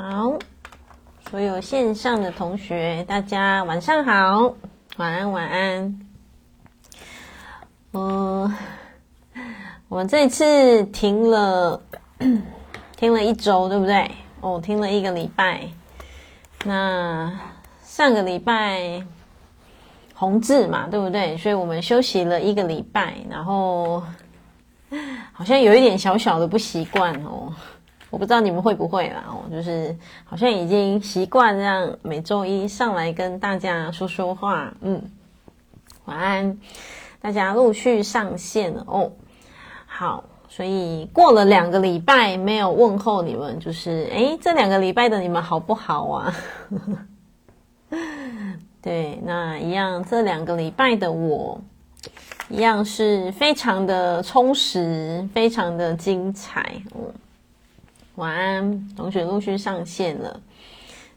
好，所有线上的同学，大家晚上好，晚安，晚安。嗯，我们这次停了，停了一周，对不对？哦，停了一个礼拜。那上个礼拜红字嘛，对不对？所以我们休息了一个礼拜，然后好像有一点小小的不习惯哦。我不知道你们会不会啦，哦，就是好像已经习惯这样每周一上来跟大家说说话，嗯，晚安，大家陆续上线哦。好，所以过了两个礼拜没有问候你们，就是诶，这两个礼拜的你们好不好啊？对，那一样，这两个礼拜的我一样是非常的充实，非常的精彩，嗯。晚安，同学陆续上线了。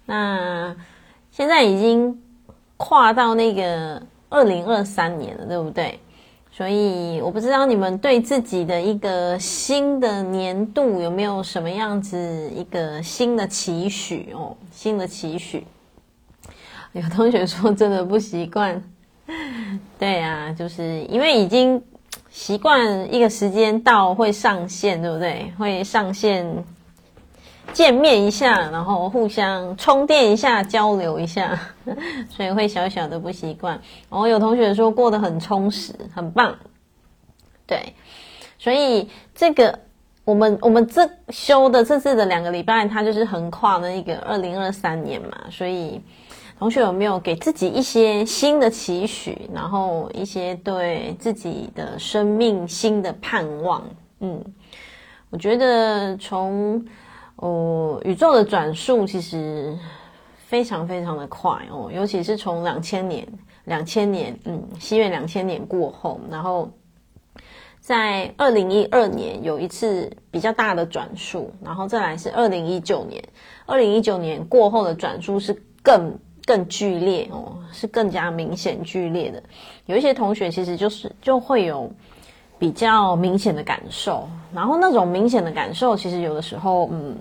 那现在已经跨到那个二零二三年了，对不对？所以我不知道你们对自己的一个新的年度有没有什么样子一个新的期许哦？新的期许。有同学说真的不习惯，对啊，就是因为已经习惯一个时间到会上线，对不对？会上线。见面一下，然后互相充电一下，交流一下，所以会小小的不习惯。然后有同学说过得很充实，很棒。对，所以这个我们我们这修的这次的两个礼拜，它就是横跨的一个二零二三年嘛。所以同学有没有给自己一些新的期许，然后一些对自己的生命新的盼望？嗯，我觉得从。哦，宇宙的转速其实非常非常的快哦，尤其是从两千年、两千年，嗯，西元两千年过后，然后在二零一二年有一次比较大的转速，然后再来是二零一九年，二零一九年过后的转速是更更剧烈哦，是更加明显剧烈的。有一些同学其实就是就会有。比较明显的感受，然后那种明显的感受，其实有的时候，嗯，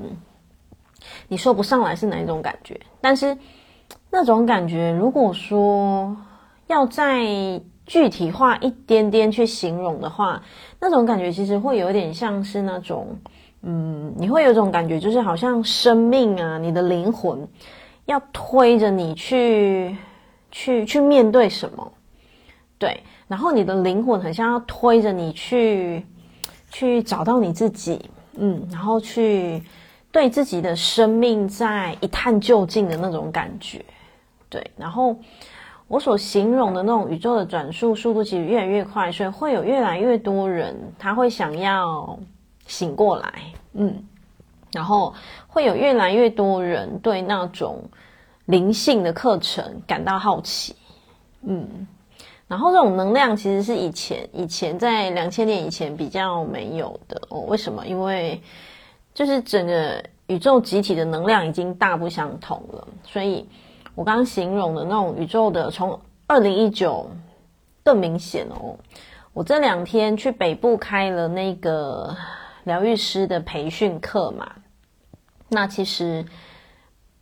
你说不上来是哪一种感觉。但是那种感觉，如果说要再具体化一点点去形容的话，那种感觉其实会有点像是那种，嗯，你会有种感觉，就是好像生命啊，你的灵魂要推着你去，去，去面对什么，对。然后你的灵魂很像要推着你去，去找到你自己，嗯，然后去对自己的生命在一探究竟的那种感觉，对。然后我所形容的那种宇宙的转速速度其实越来越快，所以会有越来越多人他会想要醒过来，嗯，然后会有越来越多人对那种灵性的课程感到好奇，嗯。然后这种能量其实是以前以前在两千年以前比较没有的哦。为什么？因为就是整个宇宙集体的能量已经大不相同了。所以我刚刚形容的那种宇宙的，从二零一九更明显哦。我这两天去北部开了那个疗愈师的培训课嘛，那其实。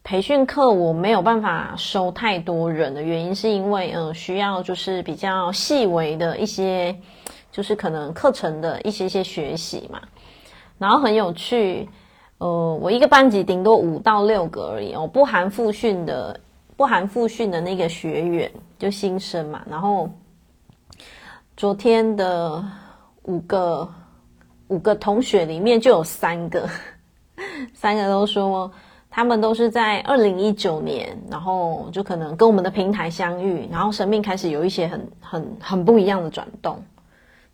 培训课我没有办法收太多人的原因，是因为呃需要就是比较细微的一些，就是可能课程的一些些学习嘛。然后很有趣，呃，我一个班级顶多五到六个而已哦，不含复训的，不含复训的那个学员就新生嘛。然后昨天的五个五个同学里面就有三个，三个都说。他们都是在二零一九年，然后就可能跟我们的平台相遇，然后生命开始有一些很很很不一样的转动，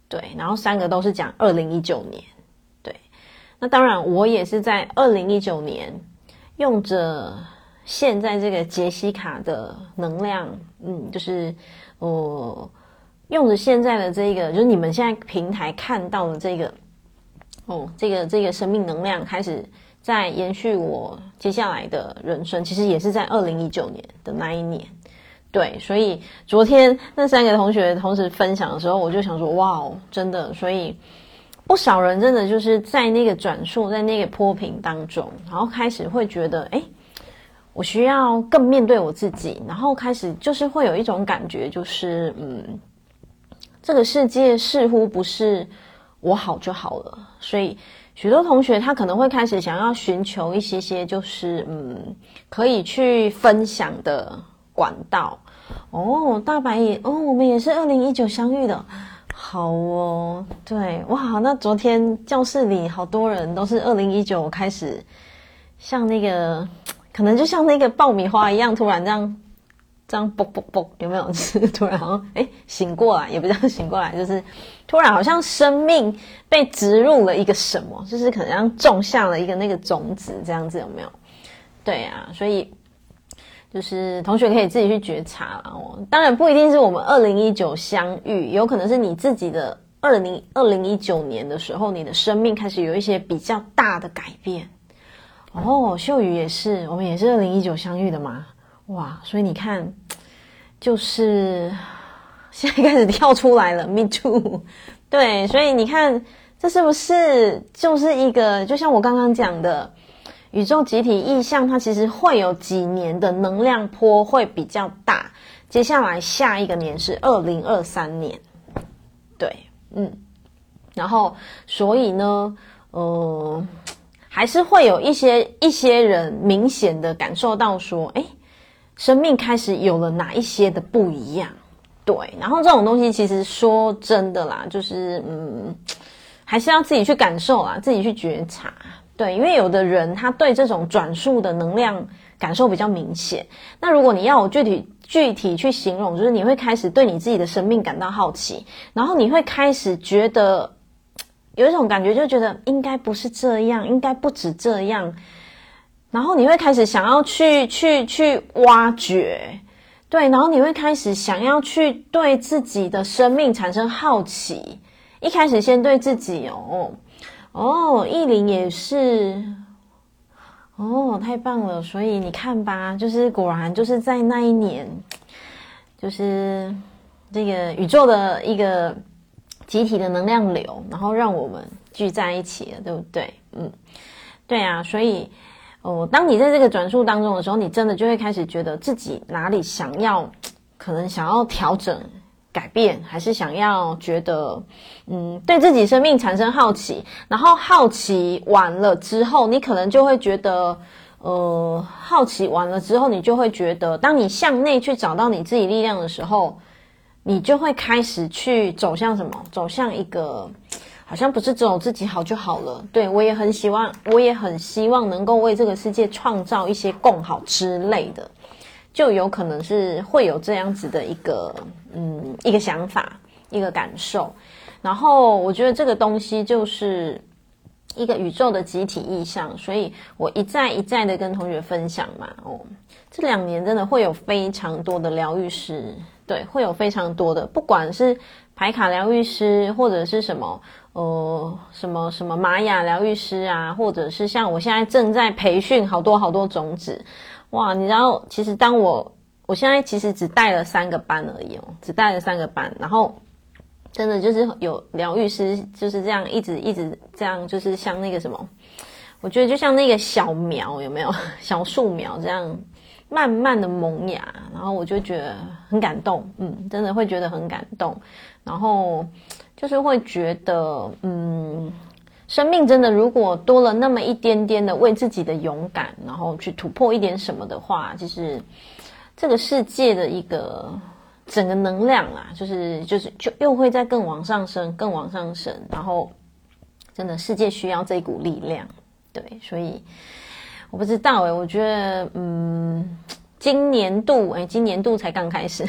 对。然后三个都是讲二零一九年，对。那当然，我也是在二零一九年用着现在这个杰西卡的能量，嗯，就是呃，用着现在的这个，就是你们现在平台看到的这个，哦，这个这个生命能量开始。在延续我接下来的人生，其实也是在二零一九年的那一年，对，所以昨天那三个同学同时分享的时候，我就想说，哇，真的，所以不少人真的就是在那个转述，在那个波频当中，然后开始会觉得，哎，我需要更面对我自己，然后开始就是会有一种感觉，就是嗯，这个世界似乎不是我好就好了，所以许多同学他可能会开始想要寻求一些些，就是嗯，可以去分享的管道。哦，大白也哦，我们也是二零一九相遇的。好哦，对，哇，那昨天教室里好多人都是二零一九开始，像那个，可能就像那个爆米花一样，突然这样这样啵啵啵，有没有？是突然好像哎醒过来，也不叫醒过来，就是突然好像生命被植入了一个什么，就是可能像种下了一个那个种子，这样子有没有？对啊，所以。就是同学可以自己去觉察啦哦，当然不一定是我们二零一九相遇，有可能是你自己的二零二零一九年的时候，你的生命开始有一些比较大的改变。哦，秀宇也是，我们也是二零一九相遇的嘛，哇，所以你看，就是 现在开始跳出来了，me too，对，所以你看这是不是就是一个，就像我刚刚讲的。宇宙集体意象，它其实会有几年的能量波会比较大。接下来下一个年是二零二三年，对，嗯，然后所以呢，呃，还是会有一些一些人明显的感受到说，诶，生命开始有了哪一些的不一样，对。然后这种东西其实说真的啦，就是嗯，还是要自己去感受啊，自己去觉察。对，因为有的人他对这种转述的能量感受比较明显。那如果你要我具体具体去形容，就是你会开始对你自己的生命感到好奇，然后你会开始觉得有一种感觉，就觉得应该不是这样，应该不止这样。然后你会开始想要去去去挖掘，对，然后你会开始想要去对自己的生命产生好奇。一开始先对自己哦。哦，意林也是，哦，太棒了！所以你看吧，就是果然就是在那一年，就是这个宇宙的一个集体的能量流，然后让我们聚在一起了，对不对？嗯，对啊。所以，哦，当你在这个转述当中的时候，你真的就会开始觉得自己哪里想要，可能想要调整。改变，还是想要觉得，嗯，对自己生命产生好奇，然后好奇完了之后，你可能就会觉得，呃，好奇完了之后，你就会觉得，当你向内去找到你自己力量的时候，你就会开始去走向什么？走向一个，好像不是只有自己好就好了。对，我也很希望，我也很希望能够为这个世界创造一些共好之类的。就有可能是会有这样子的一个，嗯，一个想法，一个感受。然后我觉得这个东西就是一个宇宙的集体意象，所以我一再一再的跟同学分享嘛。哦，这两年真的会有非常多的疗愈师，对，会有非常多的，不管是排卡疗愈师，或者是什么，呃，什么什么玛雅疗愈师啊，或者是像我现在正在培训好多好多种子。哇，你知道，其实当我我现在其实只带了三个班而已哦，只带了三个班，然后真的就是有疗愈师就是这样一直一直这样，就是像那个什么，我觉得就像那个小苗有没有 小树苗这样慢慢的萌芽，然后我就觉得很感动，嗯，真的会觉得很感动，然后就是会觉得嗯。生命真的，如果多了那么一点点的为自己的勇敢，然后去突破一点什么的话，其实这个世界的一个整个能量啊，就是就是就又会再更往上升，更往上升。然后，真的世界需要这股力量，对，所以我不知道诶，我觉得嗯，今年度诶，今年度才刚开始。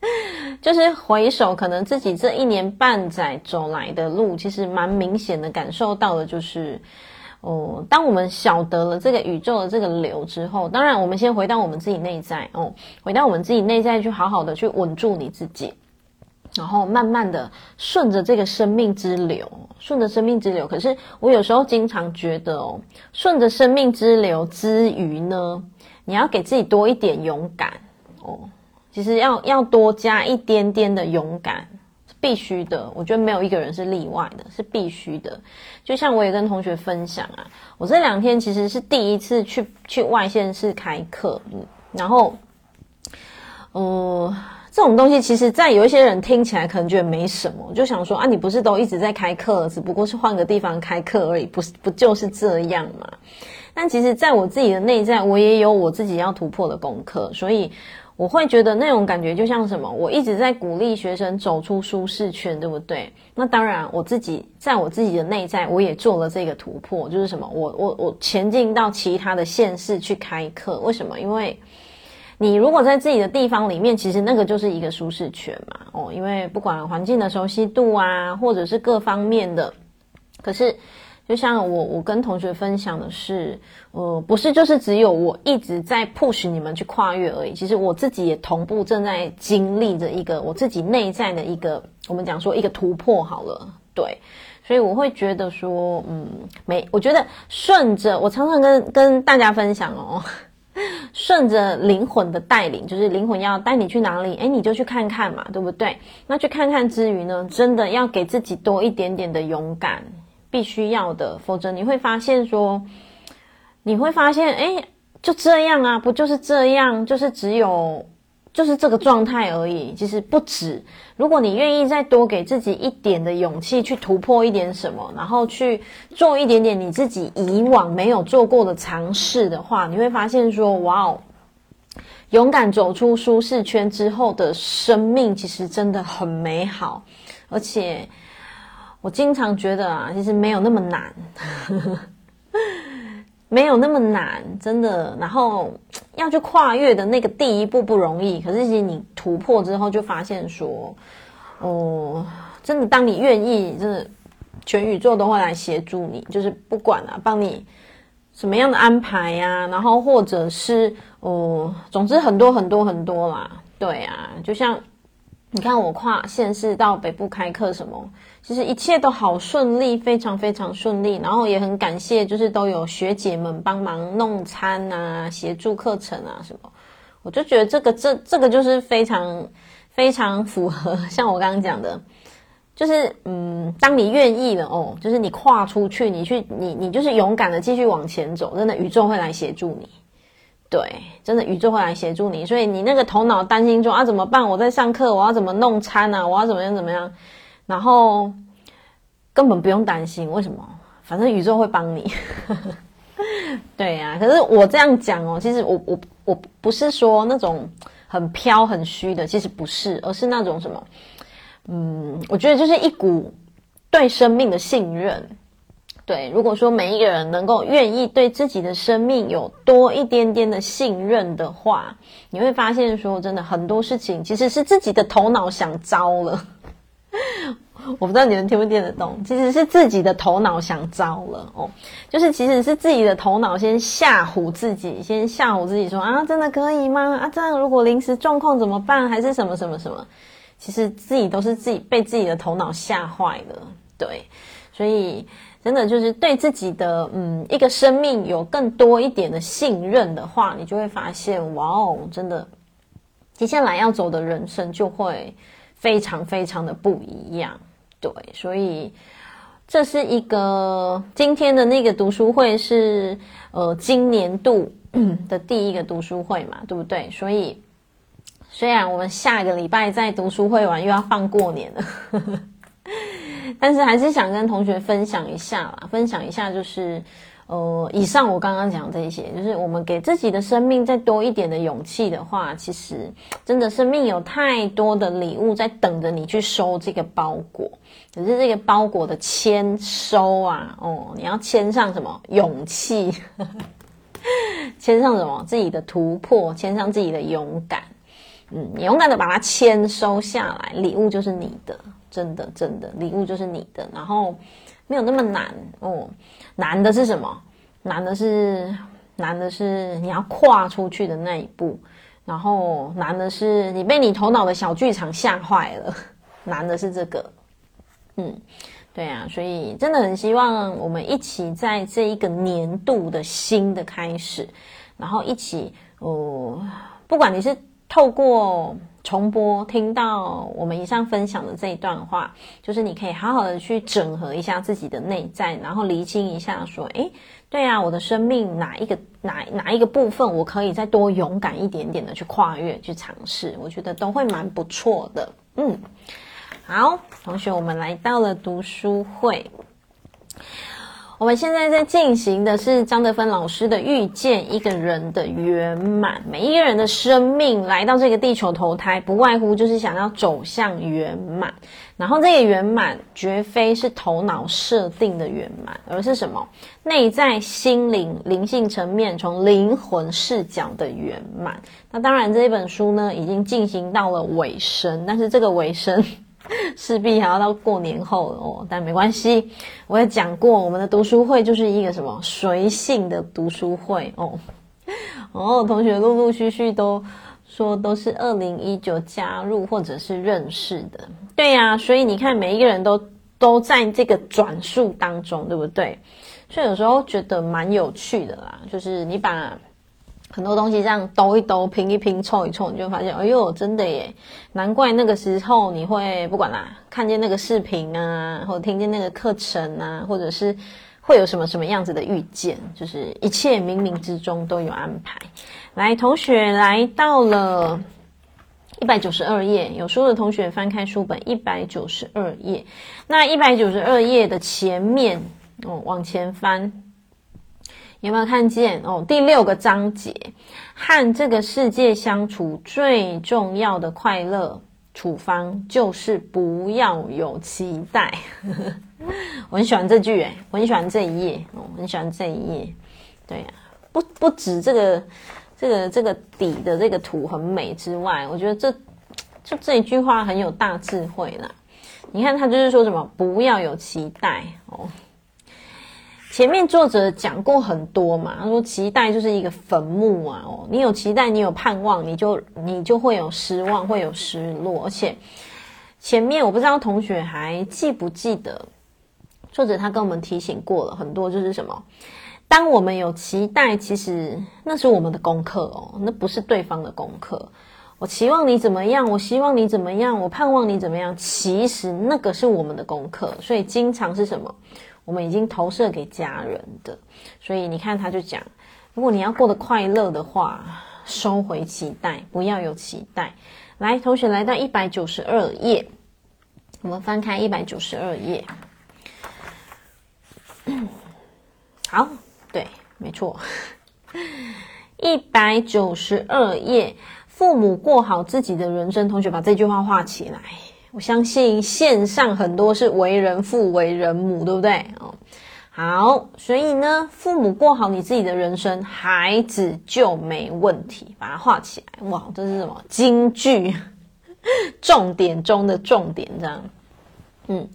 就是回首，可能自己这一年半载走来的路，其实蛮明显的感受到的，就是，哦，当我们晓得了这个宇宙的这个流之后，当然，我们先回到我们自己内在哦，回到我们自己内在，去好好的去稳住你自己，然后慢慢的顺着这个生命之流，顺着生命之流。可是我有时候经常觉得哦，顺着生命之流之余呢，你要给自己多一点勇敢哦。其实要要多加一点点的勇敢，是必须的。我觉得没有一个人是例外的，是必须的。就像我也跟同学分享啊，我这两天其实是第一次去去外县市开课，嗯，然后，呃，这种东西其实，在有一些人听起来可能觉得没什么，就想说啊，你不是都一直在开课，只不过是换个地方开课而已，不是不就是这样吗？但其实，在我自己的内在，我也有我自己要突破的功课，所以我会觉得那种感觉就像什么？我一直在鼓励学生走出舒适圈，对不对？那当然，我自己在我自己的内在，我也做了这个突破，就是什么？我我我前进到其他的县市去开课，为什么？因为你如果在自己的地方里面，其实那个就是一个舒适圈嘛。哦，因为不管环境的熟悉度啊，或者是各方面的，可是。就像我，我跟同学分享的是，呃，不是就是只有我一直在 push 你们去跨越而已。其实我自己也同步正在经历着一个我自己内在的一个，我们讲说一个突破好了，对。所以我会觉得说，嗯，没，我觉得顺着，我常常跟跟大家分享哦，顺着灵魂的带领，就是灵魂要带你去哪里，诶，你就去看看嘛，对不对？那去看看之余呢，真的要给自己多一点点的勇敢。必须要的，否则你会发现说，你会发现，哎，就这样啊，不就是这样，就是只有，就是这个状态而已。其实不止，如果你愿意再多给自己一点的勇气，去突破一点什么，然后去做一点点你自己以往没有做过的尝试的话，你会发现说，哇哦，勇敢走出舒适圈之后的生命，其实真的很美好，而且。我经常觉得啊，其实没有那么难，没有那么难，真的。然后要去跨越的那个第一步不容易，可是其实你突破之后，就发现说，哦，真的，当你愿意，真的，全宇宙都会来协助你，就是不管啊，帮你什么样的安排呀，然后或者是哦，总之很多很多很多啦，对啊，就像。你看我跨县市到北部开课什么，其实一切都好顺利，非常非常顺利。然后也很感谢，就是都有学姐们帮忙弄餐啊，协助课程啊什么。我就觉得这个这这个就是非常非常符合，像我刚刚讲的，就是嗯，当你愿意了哦，就是你跨出去，你去你你就是勇敢的继续往前走，真的宇宙会来协助你。对，真的宇宙会来协助你，所以你那个头脑担心说啊怎么办？我在上课，我要怎么弄餐啊？我要怎么样怎么样？然后根本不用担心，为什么？反正宇宙会帮你。对呀、啊，可是我这样讲哦，其实我我我不是说那种很飘很虚的，其实不是，而是那种什么，嗯，我觉得就是一股对生命的信任。对，如果说每一个人能够愿意对自己的生命有多一点点的信任的话，你会发现说，真的很多事情其实是自己的头脑想招了。我不知道你们听不听得懂，其实是自己的头脑想招了哦，就是其实是自己的头脑先吓唬自己，先吓唬自己说啊，真的可以吗？啊，这样如果临时状况怎么办？还是什么什么什么？其实自己都是自己被自己的头脑吓坏了。对，所以。真的就是对自己的嗯一个生命有更多一点的信任的话，你就会发现哇哦，真的接下来要走的人生就会非常非常的不一样。对，所以这是一个今天的那个读书会是呃今年度 的第一个读书会嘛，对不对？所以虽然我们下个礼拜在读书会完又要放过年了。但是还是想跟同学分享一下啦，分享一下就是，呃，以上我刚刚讲这些，就是我们给自己的生命再多一点的勇气的话，其实真的生命有太多的礼物在等着你去收这个包裹。可是这个包裹的签收啊，哦，你要签上什么？勇气，签上什么？自己的突破，签上自己的勇敢。嗯，你勇敢的把它签收下来，礼物就是你的。真的，真的，礼物就是你的，然后没有那么难哦。难的是什么？难的是，难的是你要跨出去的那一步，然后难的是你被你头脑的小剧场吓坏了。难的是这个，嗯，对啊，所以真的很希望我们一起在这一个年度的新的开始，然后一起哦，不管你是。透过重播听到我们以上分享的这一段话，就是你可以好好的去整合一下自己的内在，然后厘清一下说，诶，对啊，我的生命哪一个哪哪一个部分，我可以再多勇敢一点点的去跨越去尝试，我觉得都会蛮不错的。嗯，好，同学，我们来到了读书会。我们现在在进行的是张德芬老师的《遇见一个人的圆满》。每一个人的生命来到这个地球投胎，不外乎就是想要走向圆满。然后这个圆满绝非是头脑设定的圆满，而是什么？内在心灵灵性层面，从灵魂视角的圆满。那当然，这一本书呢，已经进行到了尾声，但是这个尾声。势必还要到过年后哦，但没关系。我也讲过，我们的读书会就是一个什么随性的读书会哦。哦，同学陆陆续续都说都是二零一九加入或者是认识的，对呀、所以你看，每一个人都都在这个转述当中，对不对？所以有时候觉得蛮有趣的啦，就是你把。很多东西这样兜一兜、拼一拼、凑一凑，你就发现，哎呦，真的耶！难怪那个时候你会不管啦，看见那个视频啊，或者听见那个课程啊，或者是会有什么什么样子的遇见，就是一切冥冥之中都有安排。来，同学来到了一百九十二页，有书的同学翻开书本一百九十二页。那一百九十二页的前面哦，往前翻。有没有看见哦？第六个章节，和这个世界相处最重要的快乐处方就是不要有期待。我很喜欢这句诶，我很喜欢这一页哦，我很喜欢这一页。对呀、不不止这个这个这个底的这个图很美之外，我觉得这就这一句话很有大智慧啦。你看他就是说什么不要有期待哦。前面作者讲过很多嘛，他说期待就是一个坟墓啊，哦，你有期待，你有盼望，你就你就会有失望，会有失落。而且前面我不知道同学还记不记得，作者他跟我们提醒过了很多，就是什么？当我们有期待，其实那是我们的功课哦，那不是对方的功课。我期望你怎么样，我希望你怎么样，我盼望你怎么样，其实那个是我们的功课。所以经常是什么？我们已经投射给家人的，所以你看，他就讲，如果你要过得快乐的话，收回期待，不要有期待。来，同学来到一百九十二页，我们翻开一百九十二页。好，对，没错，一百九十二页，父母过好自己的人生。同学把这句话画起来。我相信线上很多是为人父、为人母，对不对？哦，好，所以呢，父母过好你自己的人生，孩子就没问题。把它画起来，哇，这是什么京剧？重点中的重点，这样。嗯，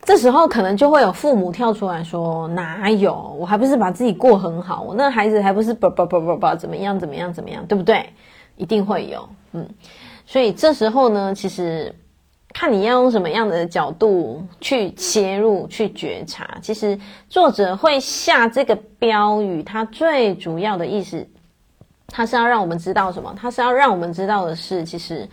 这时候可能就会有父母跳出来说：“哪有？我还不是把自己过很好，我那孩子还不是不不不不不怎么样怎么样怎么样，对不对？”一定会有，嗯，所以这时候呢，其实。看你要用什么样的角度去切入、去觉察。其实作者会下这个标语，它最主要的意思，它是要让我们知道什么？它是要让我们知道的是，其实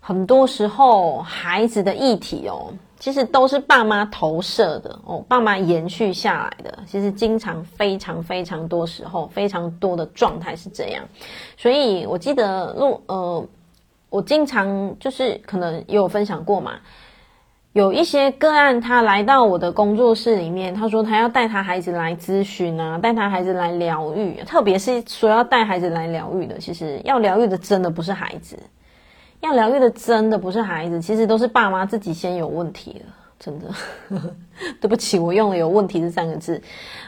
很多时候孩子的议题哦，其实都是爸妈投射的哦，爸妈延续下来的。其实经常非常非常多时候，非常多的状态是这样。所以我记得录呃。我经常就是可能有分享过嘛，有一些个案，他来到我的工作室里面，他说他要带他孩子来咨询啊，带他孩子来疗愈，特别是说要带孩子来疗愈的，其实要疗愈的真的不是孩子，要疗愈的真的不是孩子，其实都是爸妈自己先有问题了。真的，对不起，我用了“有问题”这三个字。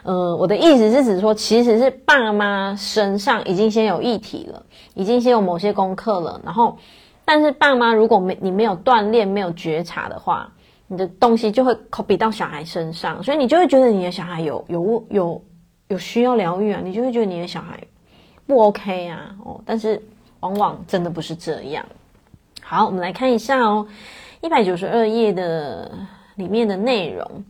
嗯，我的意思是指说，其实是爸妈身上已经先有议题了，已经先有某些功课了。然后，但是爸妈如果没你没有锻炼、没有觉察的话，你的东西就会 copy 到小孩身上，所以你就会觉得你的小孩有有有有需要疗愈啊，你就会觉得你的小孩不 OK 啊。哦，但是往往真的不是这样。好，我们来看一下哦，一百九十二页的。里面的内容，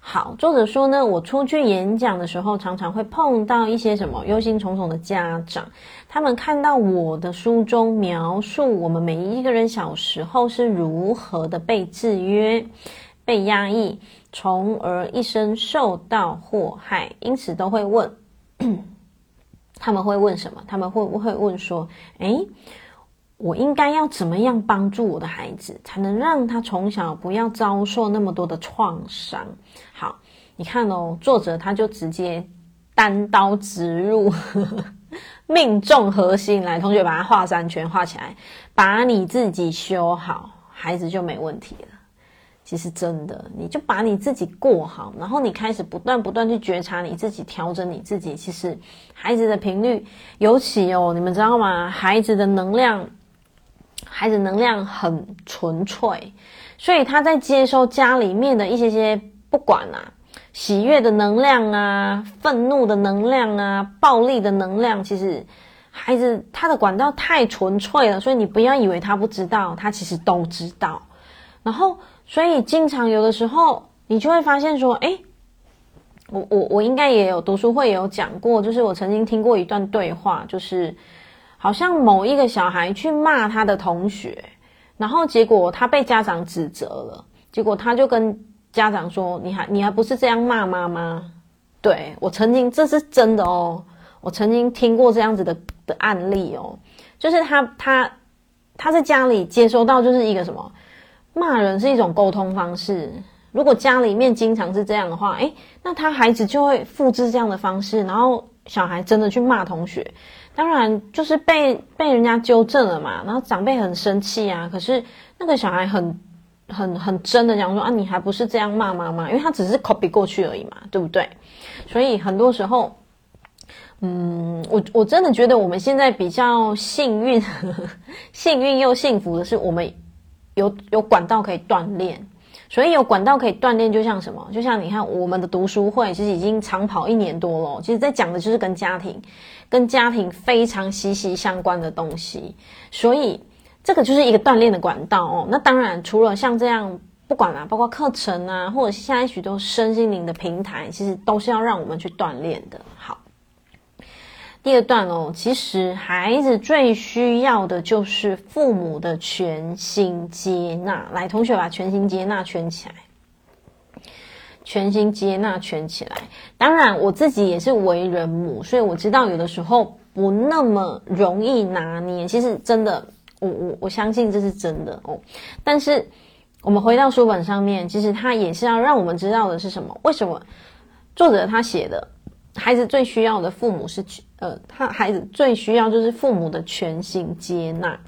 好，作者说呢，我出去演讲的时候，常常会碰到一些什么忧心忡忡的家长，他们看到我的书中描述我们每一个人小时候是如何的被制约、被压抑，从而一生受到祸害，因此都会问，他们会问什么？他们会不会问说，诶，我应该要怎么样帮助我的孩子，才能让他从小不要遭受那么多的创伤？好，你看哦，作者他就直接单刀直入，命中核心。来，同学把它画三圈，画起来，把你自己修好，孩子就没问题了。其实真的，你就把你自己过好，然后你开始不断不断去觉察你自己，调整你自己。其实孩子的频率，尤其哦，你们知道吗？孩子的能量。孩子能量很纯粹，所以他在接收家里面的一些些不管啊，喜悦的能量啊，愤怒的能量啊，暴力的能量，其实孩子他的管道太纯粹了，所以你不要以为他不知道，他其实都知道。然后，所以经常有的时候你就会发现说，诶，我我我应该也有读书会也有讲过，就是我曾经听过一段对话，就是。好像某一个小孩去骂他的同学，然后结果他被家长指责了，结果他就跟家长说：“你还你还不是这样骂妈妈？”对，我曾经，这是真的哦，我曾经听过这样子的的案例哦，就是他他他在家里接收到就是一个什么骂人是一种沟通方式，如果家里面经常是这样的话，诶，那他孩子就会复制这样的方式，然后小孩真的去骂同学。当然，就是被被人家纠正了嘛，然后长辈很生气啊。可是那个小孩很很很真的讲说啊，你还不是这样骂妈妈，因为他只是 copy 过去而已嘛，对不对？所以很多时候，嗯，我我真的觉得我们现在比较幸运，呵 呵幸运又幸福的是，我们有有管道可以锻炼。所以有管道可以锻炼，就像什么？就像你看我们的读书会，其实已经长跑一年多了。其实，在讲的就是跟家庭、跟家庭非常息息相关的东西。所以，这个就是一个锻炼的管道哦。那当然，除了像这样，不管啊，包括课程啊，或者现在许多身心灵的平台，其实都是要让我们去锻炼的。好。第二段哦，其实孩子最需要的就是父母的全心接纳。来，同学把全心接纳圈起来，全心接纳圈起来。当然，我自己也是为人母，所以我知道有的时候不那么容易拿捏。其实真的，我我我相信这是真的哦。但是我们回到书本上面，其实他也是要让我们知道的是什么？为什么作者他写的？孩子最需要的父母是，呃，他孩子最需要就是父母的全心接纳，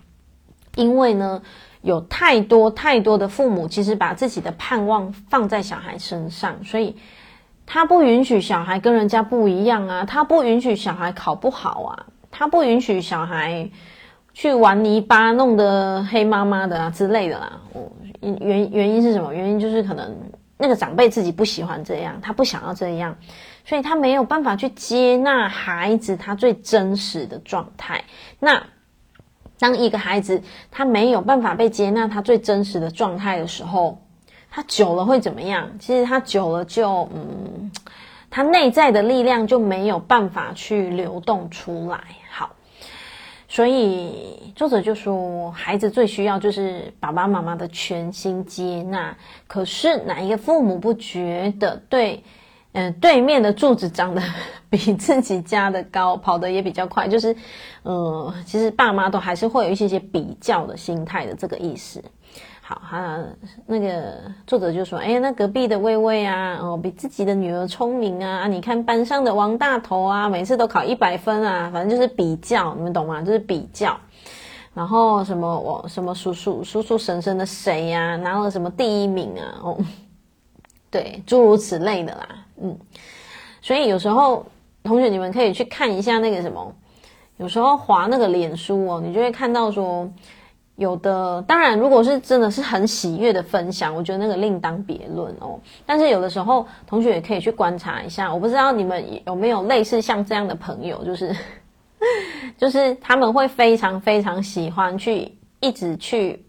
因为呢，有太多太多的父母其实把自己的盼望放在小孩身上，所以他不允许小孩跟人家不一样啊，他不允许小孩考不好啊，他不允许小孩去玩泥巴弄得黑麻麻的啊之类的啦。哦，原原因是什么？原因就是可能那个长辈自己不喜欢这样，他不想要这样。所以他没有办法去接纳孩子他最真实的状态。那当一个孩子他没有办法被接纳他最真实的状态的时候，他久了会怎么样？其实他久了就嗯，他内在的力量就没有办法去流动出来。好，所以作者就说，孩子最需要就是爸爸妈妈的全心接纳。可是哪一个父母不觉得对？嗯，对面的柱子长得 比自己家的高，跑得也比较快，就是，嗯，其实爸妈都还是会有一些些比较的心态的这个意思。好，哈，那个作者就说，哎，那隔壁的薇薇啊，哦，比自己的女儿聪明啊，你看班上的王大头啊，每次都考一百分啊，反正就是比较，你们懂吗？就是比较。然后什么我什么叔叔叔叔婶婶的谁呀，拿了什么第一名啊？哦。对，诸如此类的啦，嗯，所以有时候同学你们可以去看一下那个什么，有时候滑那个脸书哦，你就会看到说，有的当然如果是真的是很喜悦的分享，我觉得那个另当别论哦。但是有的时候同学也可以去观察一下，我不知道你们有没有类似像这样的朋友，就是 就是他们会非常非常喜欢去一直去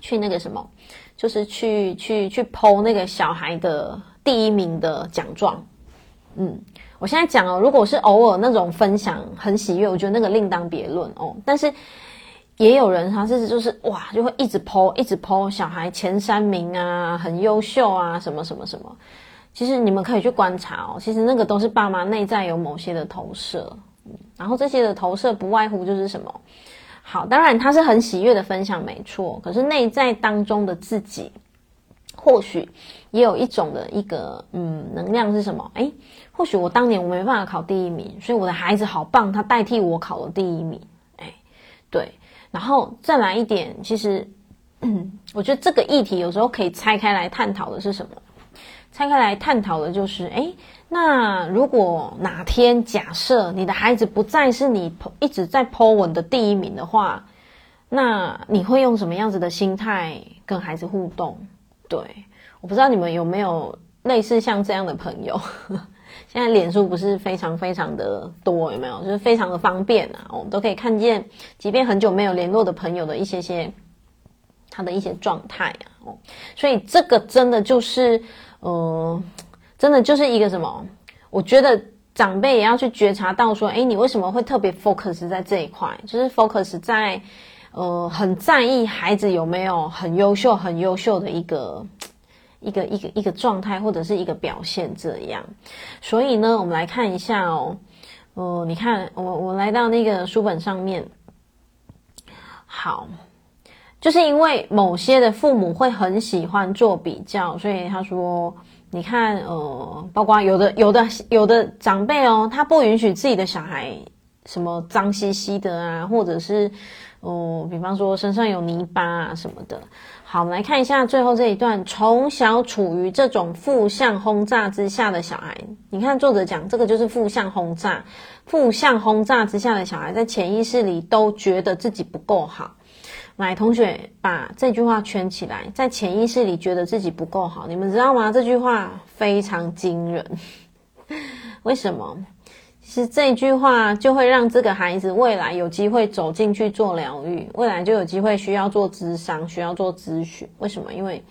去那个什么。就是去去去剖那个小孩的第一名的奖状。嗯，我现在讲哦，如果是偶尔那种分享很喜悦，我觉得那个另当别论哦。但是也有人他是就是哇，就会一直剖一直剖小孩前三名啊，很优秀啊，什么什么什么。其实你们可以去观察哦，其实那个都是爸妈内在有某些的投射，然后这些的投射不外乎就是什么。好，当然他是很喜悦的分享，没错。可是内在当中的自己，或许也有一种的一个嗯能量是什么？诶，或许我当年我没办法考第一名，所以我的孩子好棒，他代替我考了第一名。诶，对。然后再来一点，其实，我觉得这个议题有时候可以拆开来探讨的是什么？拆开来探讨的就是，诶。那如果哪天假设你的孩子不再是你一直在 po 文的第一名的话，那你会用什么样子的心态跟孩子互动？对，我不知道你们有没有类似像这样的朋友。现在脸书不是非常非常的多，有没有？就是非常的方便啊，我们都可以看见，即便很久没有联络的朋友的一些些他的一些状态啊。哦，所以这个真的就是，呃。真的就是一个什么？我觉得长辈也要去觉察到说，诶，你为什么会特别 focus 在这一块？就是 focus 在，呃，很在意孩子有没有很优秀、很优秀的一个一个一个一个状态，或者是一个表现这样。所以呢，我们来看一下哦，呃，你看，我我来到那个书本上面，好，就是因为某些的父母会很喜欢做比较，所以他说。你看，呃，包括有的、有的、有的长辈哦，他不允许自己的小孩什么脏兮兮的啊，或者是，哦、比方说身上有泥巴啊什么的。好，我们来看一下最后这一段，从小处于这种负向轰炸之下的小孩，你看作者讲这个就是负向轰炸，负向轰炸之下的小孩在潜意识里都觉得自己不够好。来，同学把这句话圈起来，在潜意识里觉得自己不够好，你们知道吗？这句话非常惊人。为什么？其实这句话就会让这个孩子未来有机会走进去做疗愈，未来就有机会需要做咨商，需要做咨询。为什么？因为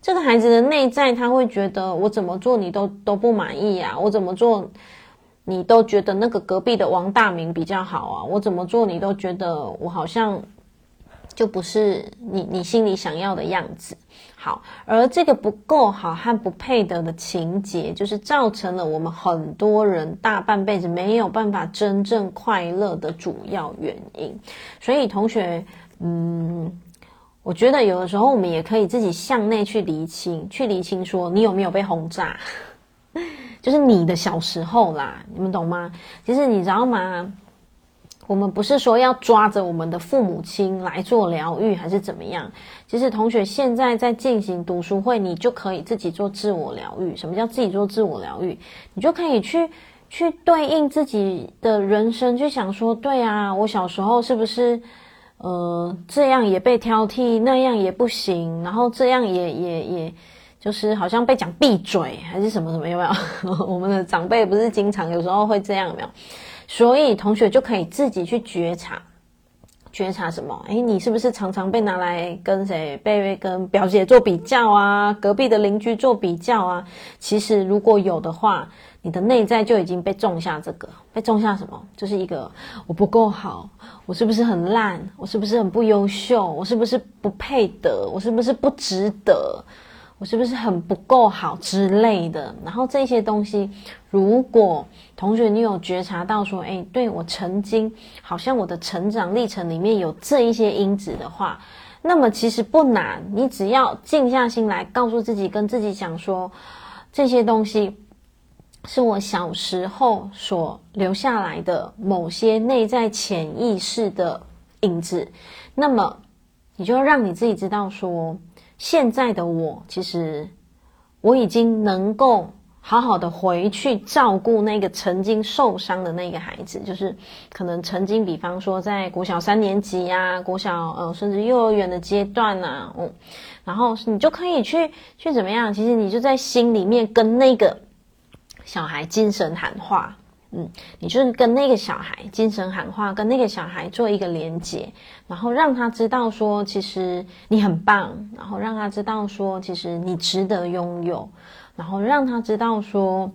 这个孩子的内在他会觉得，我怎么做你都都不满意呀，我怎么做你都觉得那个隔壁的王大明比较好啊，我怎么做你都觉得我好像。就不是你你心里想要的样子。好，而这个不够好和不配得的情节，就是造成了我们很多人大半辈子没有办法真正快乐的主要原因。所以，同学，嗯，我觉得有的时候我们也可以自己向内去厘清，去厘清说你有没有被轰炸，就是你的小时候啦，你们懂吗？其实你知道吗？我们不是说要抓着我们的父母亲来做疗愈，还是怎么样？其实同学现在在进行读书会，你就可以自己做自我疗愈。什么叫自己做自我疗愈？你就可以去去对应自己的人生，去想说：对啊，我小时候是不是呃这样也被挑剔，那样也不行，然后这样也也也就是好像被讲闭嘴，还是什么什么？有没有？我们的长辈不是经常有时候会这样，有没有？所以同学就可以自己去觉察，觉察什么？诶，你是不是常常被拿来跟谁？被跟表姐做比较啊？隔壁的邻居做比较啊？其实如果有的话，你的内在就已经被种下这个，被种下什么？就是一个我不够好，我是不是很烂？我是不是很不优秀？我是不是不配得？我是不是不值得？我是不是很不够好之类的？然后这些东西，如果同学你有觉察到说，诶，对，我曾经好像我的成长历程里面有这一些因子的话，那么其实不难，你只要静下心来，告诉自己，跟自己讲说，这些东西是我小时候所留下来的某些内在潜意识的影子，那么你就让你自己知道说。现在的我，其实我已经能够好好的回去照顾那个曾经受伤的那个孩子，就是可能曾经，比方说在国小三年级呀、啊，国小呃，甚至幼儿园的阶段呐、啊，嗯，然后你就可以去去怎么样？其实你就在心里面跟那个小孩精神谈话，嗯，你就是跟那个小孩精神喊话，跟那个小孩做一个连接，然后让他知道说，其实你很棒，然后让他知道说，其实你值得拥有，然后让他知道说。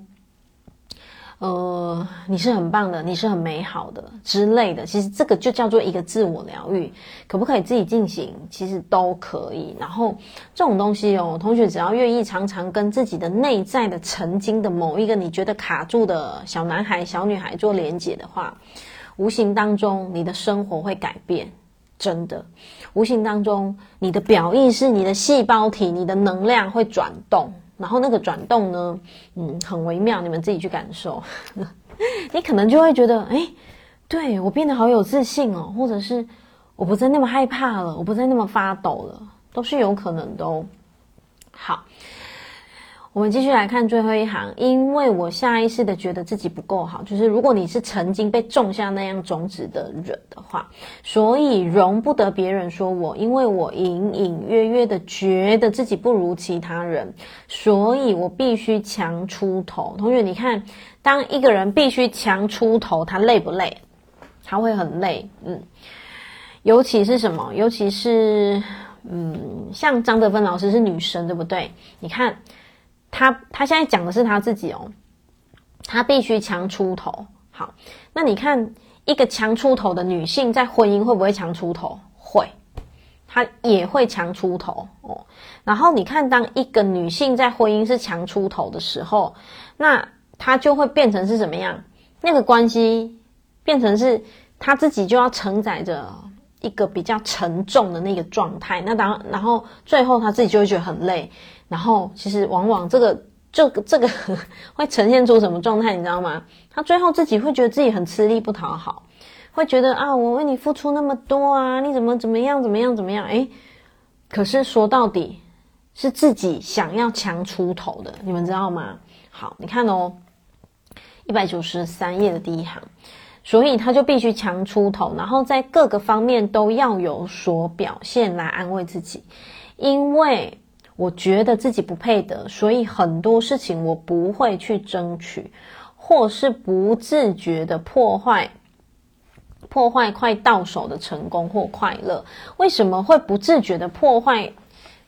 呃，你是很棒的，你是很美好的之类的。其实这个就叫做一个自我疗愈，可不可以自己进行？其实都可以。然后这种东西哦，同学只要愿意常常跟自己的内在的曾经的某一个你觉得卡住的小男孩、小女孩做连结的话，无形当中你的生活会改变，真的。无形当中你的表意识、你的细胞体、你的能量会转动。然后那个转动呢，嗯，很微妙，你们自己去感受。你可能就会觉得，哎，对，我变得好有自信哦，或者是我不再那么害怕了，我不再那么发抖了，都是有可能的哦。好。我们继续来看最后一行，因为我下意识的觉得自己不够好，就是如果你是曾经被种下那样种子的人的话，所以容不得别人说我，因为我隐隐约约的觉得自己不如其他人，所以我必须强出头。同学，你看，当一个人必须强出头，他累不累？他会很累，嗯，尤其是什么？尤其是，嗯，像张德芬老师是女生，对不对？你看。他他现在讲的是他自己哦，他必须强出头。好，那你看一个强出头的女性在婚姻会不会强出头？会，她也会强出头哦。然后你看，当一个女性在婚姻是强出头的时候，那她就会变成是什么样？那个关系变成是她自己就要承载着一个比较沉重的那个状态。那当然后最后她自己就会觉得很累。然后，其实往往这个这个这个会呈现出什么状态，你知道吗？他最后自己会觉得自己很吃力不讨好，会觉得啊，我为你付出那么多啊，你怎么怎么样怎么样怎么样？诶，可是说到底是自己想要强出头的，你们知道吗？好，你看哦，一百九十三页的第一行，所以他就必须强出头，然后在各个方面都要有所表现来安慰自己，因为。我觉得自己不配得，所以很多事情我不会去争取，或是不自觉的破坏，破坏快到手的成功或快乐。为什么会不自觉的破坏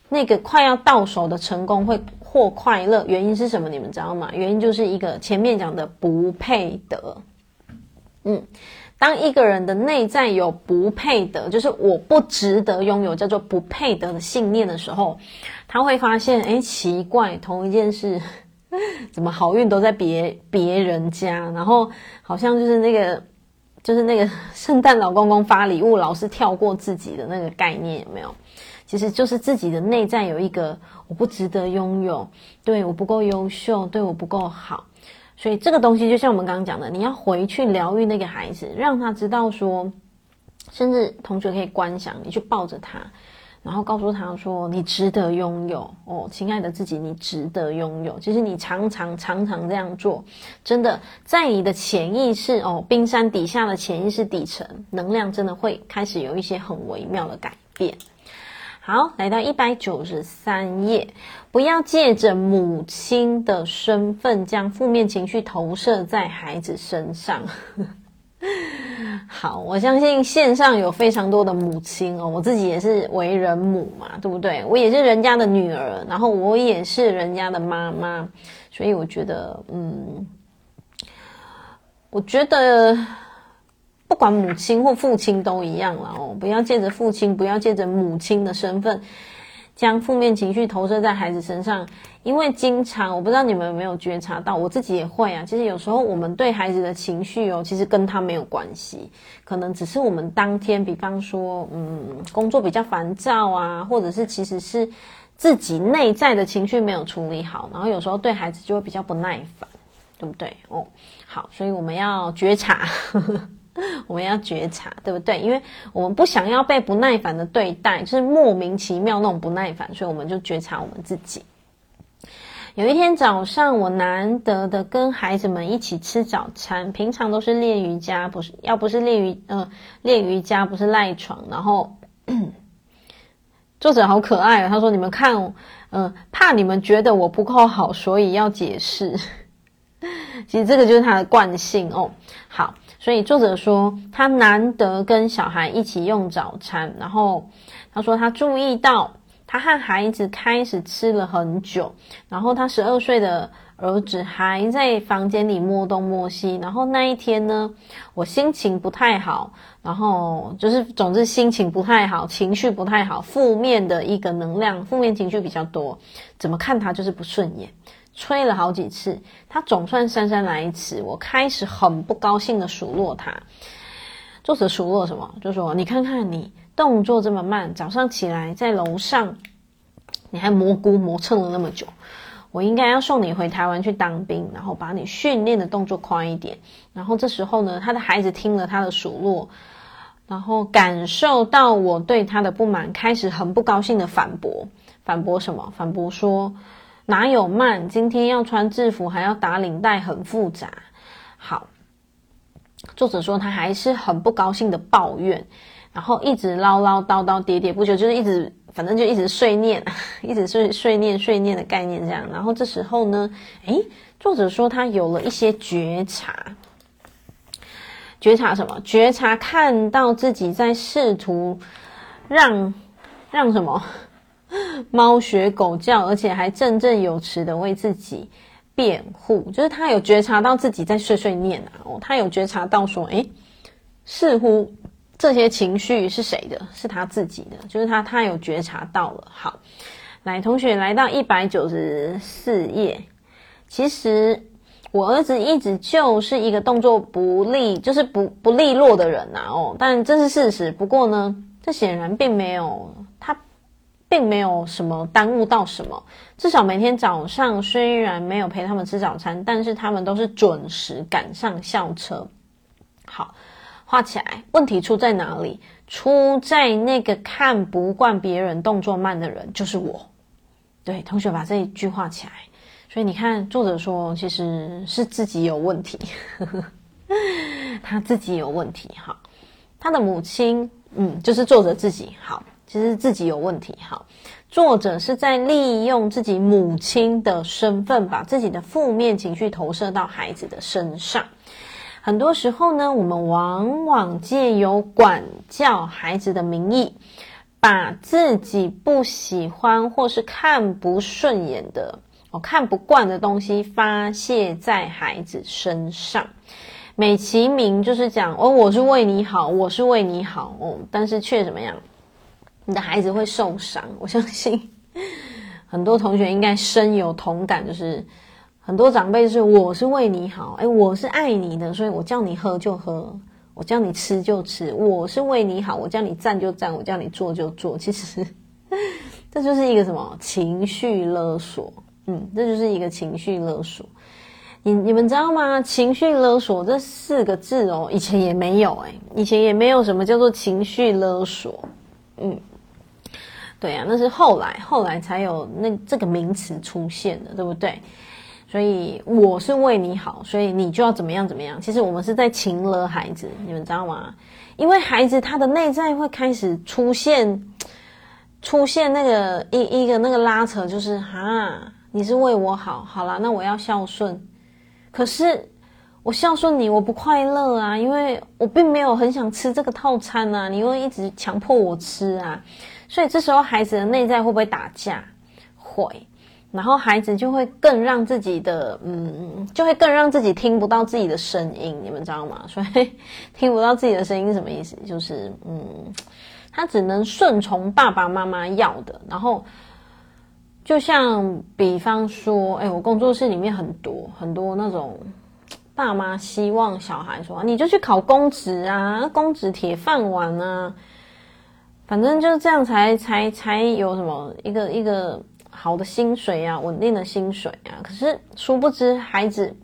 那个快要到手的成功会或快乐？原因是什么？你们知道吗？原因就是一个前面讲的不配得。嗯。当一个人的内在有不配得，就是我不值得拥有，叫做不配得的信念的时候，他会发现，哎，奇怪，同一件事，怎么好运都在别别人家，然后好像就是那个，就是那个圣诞老公公发礼物老是跳过自己的那个概念，有没有？其实就是自己的内在有一个我不值得拥有，对，我不够优秀，对，我不够好。所以这个东西就像我们刚刚讲的，你要回去疗愈那个孩子，让他知道说，甚至同学可以观想，你去抱着他，然后告诉他说，你值得拥有哦，亲爱的自己，你值得拥有。其实你常常常常这样做，真的在你的潜意识哦，冰山底下的潜意识底层能量，真的会开始有一些很微妙的改变。好，来到一百九十三页，不要借着母亲的身份将负面情绪投射在孩子身上。好，我相信线上有非常多的母亲哦，我自己也是为人母嘛，对不对？我也是人家的女儿，然后我也是人家的妈妈，所以我觉得，嗯，我觉得。不管母亲或父亲都一样了哦，不要借着父亲，不要借着母亲的身份，将负面情绪投射在孩子身上。因为经常，我不知道你们有没有觉察到，我自己也会啊。其实有时候我们对孩子的情绪哦，其实跟他没有关系，可能只是我们当天，比方说，嗯，工作比较烦躁啊，或者是其实是自己内在的情绪没有处理好，然后有时候对孩子就会比较不耐烦，对不对？哦，好，所以我们要觉察。我们要觉察，对不对？因为我们不想要被不耐烦的对待，就是莫名其妙那种不耐烦，所以我们就觉察我们自己。有一天早上，我难得的跟孩子们一起吃早餐，平常都是练瑜伽，不是，要不是练瑜，呃，练瑜伽不是赖床。然后 作者好可爱啊，他说：“你们看，嗯、呃，怕你们觉得我不够好，所以要解释。”其实这个就是他的惯性哦。好，所以作者说他难得跟小孩一起用早餐，然后他说他注意到他和孩子开始吃了很久，然后他十二岁的儿子还在房间里摸东摸西，然后那一天呢，我心情不太好，然后就是总之心情不太好，情绪不太好，负面的一个能量，负面情绪比较多，怎么看他就是不顺眼。催了好几次，他总算姗姗来迟。我开始很不高兴的数落他。作者数落什么？就说你看看你动作这么慢，早上起来在楼上，你还蘑菇磨蹭了那么久。我应该要送你回台湾去当兵，然后把你训练的动作快一点。然后这时候呢，他的孩子听了他的数落，然后感受到我对他的不满，开始很不高兴的反驳。反驳什么？反驳说。哪有慢？今天要穿制服，还要打领带，很复杂。好，作者说他还是很不高兴的抱怨，然后一直唠唠叨叨、喋喋不休，就是一直，反正就一直碎念，一直碎碎念、碎念的概念这样。然后这时候呢，诶，作者说他有了一些觉察，觉察什么？觉察看到自己在试图让让什么？猫学狗叫，而且还振振有词的为自己辩护，就是他有觉察到自己在碎碎念啊，哦，他有觉察到说，诶，似乎这些情绪是谁的？是他自己的，就是他，他有觉察到了。好，来，同学来到一百九十四页，其实我儿子一直就是一个动作不利，就是不不利落的人呐，哦，但这是事实。不过呢，这显然并没有。并没有什么耽误到什么，至少每天早上虽然没有陪他们吃早餐，但是他们都是准时赶上校车。好，画起来。问题出在哪里？出在那个看不惯别人动作慢的人，就是我。对，同学把这一句画起来。所以你看，作者说其实是自己有问题，他自己有问题。好，他的母亲，嗯，就是作者自己。好。其实自己有问题，哈，作者是在利用自己母亲的身份，把自己的负面情绪投射到孩子的身上。很多时候呢，我们往往借由管教孩子的名义，把自己不喜欢或是看不顺眼的、我看不惯的东西发泄在孩子身上，美其名就是讲哦，我是为你好，我是为你好哦，但是却怎么样？你的孩子会受伤，我相信很多同学应该深有同感。就是很多长辈是我是为你好，诶，我是爱你的，所以我叫你喝就喝，我叫你吃就吃，我是为你好，我叫你站就站，我叫你坐就坐。其实这就是一个什么情绪勒索？嗯，这就是一个情绪勒索。你你们知道吗？情绪勒索这四个字哦，以前也没有诶，以前也没有什么叫做情绪勒索。嗯。对、啊，那是后来后来才有那这个名词出现的，对不对？所以我是为你好，所以你就要怎么样怎么样。其实我们是在情勒孩子，你们知道吗？因为孩子他的内在会开始出现出现那个一一个那个拉扯，就是哈，你是为我好，好啦，那我要孝顺。可是我孝顺你，我不快乐啊，因为我并没有很想吃这个套餐啊，你又一直强迫我吃啊。所以这时候孩子的内在会不会打架？会，然后孩子就会更让自己的嗯，就会更让自己听不到自己的声音，你们知道吗？所以听不到自己的声音是什么意思？就是嗯，他只能顺从爸爸妈妈要的。然后就像比方说，哎，我工作室里面很多很多那种爸妈希望小孩说，你就去考公职啊，公职铁饭碗啊。反正就是这样才才才有什么一个一个好的薪水啊，稳定的薪水啊。可是殊不知孩子，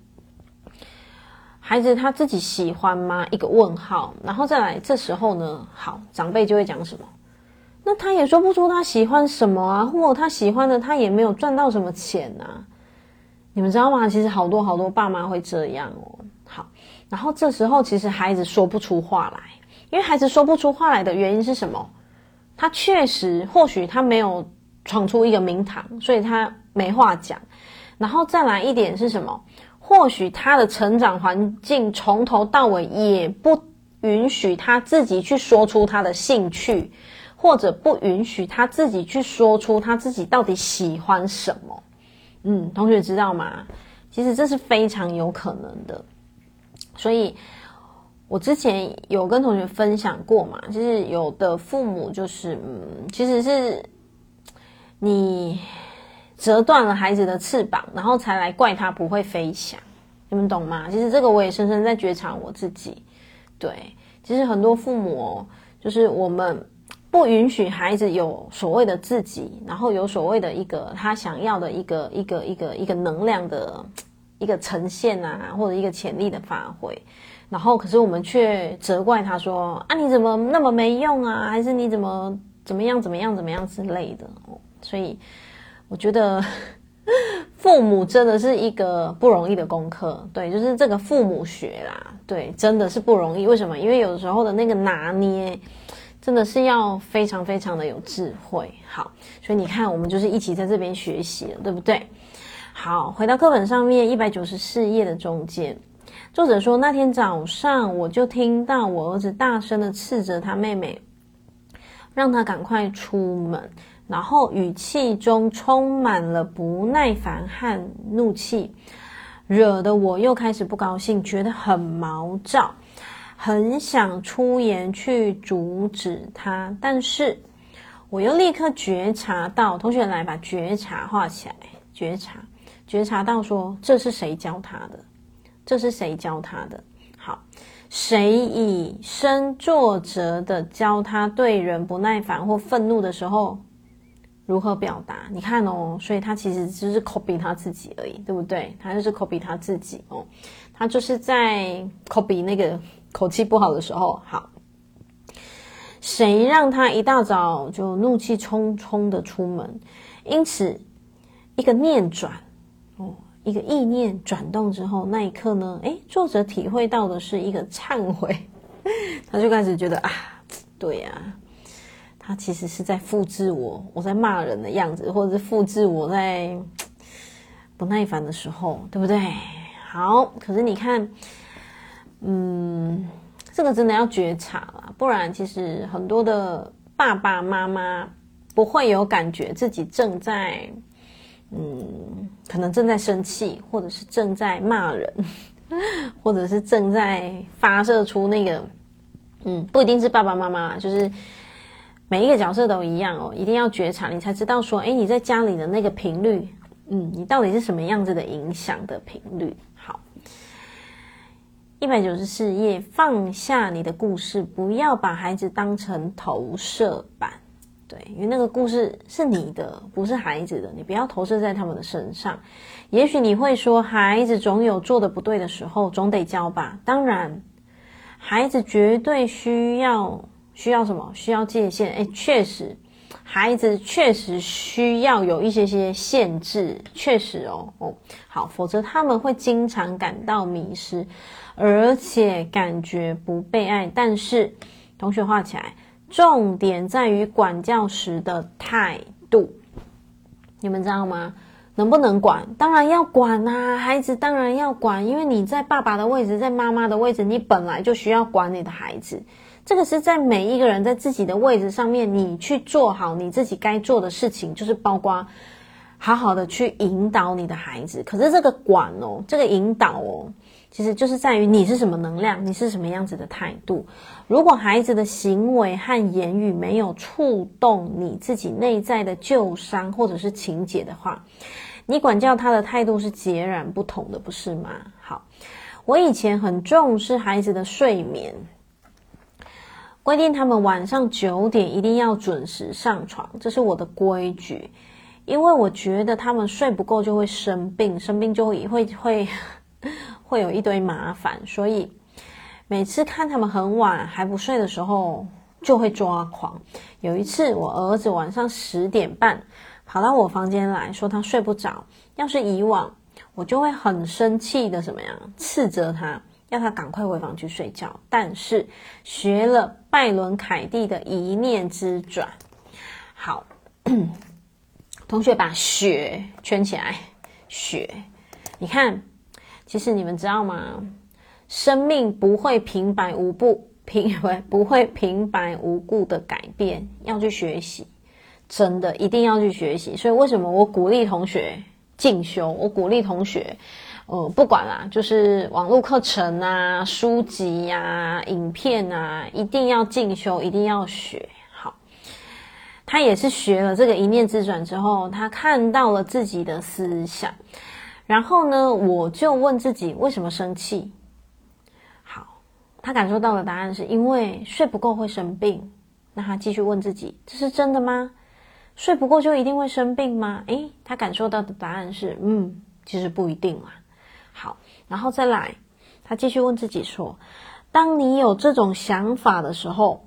孩子他自己喜欢吗？一个问号。然后再来，这时候呢，好，长辈就会讲什么？那他也说不出他喜欢什么啊，或他喜欢的他也没有赚到什么钱啊。你们知道吗？其实好多好多爸妈会这样哦。好，然后这时候其实孩子说不出话来，因为孩子说不出话来的原因是什么？他确实，或许他没有闯出一个名堂，所以他没话讲。然后再来一点是什么？或许他的成长环境从头到尾也不允许他自己去说出他的兴趣，或者不允许他自己去说出他自己到底喜欢什么。嗯，同学知道吗？其实这是非常有可能的。所以，我之前有跟同学分享过嘛，就是有的父母就是，嗯，其实是你。折断了孩子的翅膀，然后才来怪他不会飞翔，你们懂吗？其实这个我也深深在觉察我自己。对，其实很多父母，就是我们不允许孩子有所谓的自己，然后有所谓的一个他想要的一个一个一个一个能量的一个呈现啊，或者一个潜力的发挥，然后可是我们却责怪他说啊，你怎么那么没用啊？还是你怎么怎么样怎么样怎么样之类的，所以。我觉得 父母真的是一个不容易的功课，对，就是这个父母学啦，对，真的是不容易。为什么？因为有时候的那个拿捏，真的是要非常非常的有智慧。好，所以你看，我们就是一起在这边学习了，对不对？好，回到课本上面一百九十四页的中间，作者说，那天早上我就听到我儿子大声的斥责他妹妹，让他赶快出门。然后语气中充满了不耐烦和怒气，惹得我又开始不高兴，觉得很毛躁，很想出言去阻止他。但是我又立刻觉察到，同学来把觉察画起来，觉察，觉察到说，这是谁教他的？这是谁教他的？好，谁以身作则的教他对人不耐烦或愤怒的时候，如何表达？你看哦，所以他其实只是 copy 他自己而已，对不对？他就是 copy 他自己哦，他就是在 copy 那个口气不好的时候。好，谁让他一大早就怒气冲冲的出门？因此，一个念转，一个意念转动之后，那一刻呢，诶，作者体会到的是一个忏悔，他就开始觉得啊，对呀、他其实是在复制我，我在骂人的样子，或者是复制我在不耐烦的时候，对不对？好，可是你看，嗯，这个真的要觉察了，不然其实很多的爸爸妈妈不会有感觉自己正在，嗯，可能正在生气，或者是正在骂人，或者是正在发射出那个，嗯，不一定是爸爸妈妈，就是。每一个角色都一样哦，一定要觉察，你才知道说，诶，你在家里的那个频率，嗯，你到底是什么样子的影响的频率？好，一百九十四页，放下你的故事，不要把孩子当成投射板，对，因为那个故事是你的，不是孩子的，你不要投射在他们的身上。也许你会说，孩子总有做的不对的时候，总得教吧？当然，孩子绝对需要。需要什么？需要界限。诶，确实，孩子确实需要有一些些限制。确实哦，哦，好，否则他们会经常感到迷失，而且感觉不被爱。但是，同学画起来，重点在于管教时的态度。你们知道吗？能不能管？当然要管啊！孩子当然要管，因为你在爸爸的位置，在妈妈的位置，你本来就需要管你的孩子。这个是在每一个人在自己的位置上面，你去做好你自己该做的事情，就是包括好好的去引导你的孩子。可是这个管哦，这个引导哦，其实就是在于你是什么能量，你是什么样子的态度。如果孩子的行为和言语没有触动你自己内在的旧伤或者是情结的话，你管教他的态度是截然不同的，不是吗？好，我以前很重视孩子的睡眠。规定他们晚上九点一定要准时上床，这是我的规矩。因为我觉得他们睡不够就会生病，生病就会会会会会有一堆麻烦，所以每次看他们很晚还不睡的时候就会抓狂。有一次，我儿子晚上十点半跑到我房间来说他睡不着，要是以往我就会很生气的什么样斥责他。要他赶快回房去睡觉，但是学了拜伦凯蒂的一念之转，好，同学把学圈起来，学，你看其实你们知道吗？生命不会平白无故 平不会平白无故的改变，要去学习，真的一定要去学习。所以为什么我鼓励同学进修？我鼓励同学，呃，不管啦，就是网络课程啊、书籍呀、啊、影片啊，一定要进修，一定要学。好，他也是学了这个一念之转之后，他看到了自己的思想，然后呢，我就问自己为什么生气？好他感受到的答案是因为睡不够会生病，那他继续问自己：这是真的吗？睡不够就一定会生病吗？诶，他感受到的答案是：嗯，其实不一定啊。好，然后再来，他继续问自己说：当你有这种想法的时候，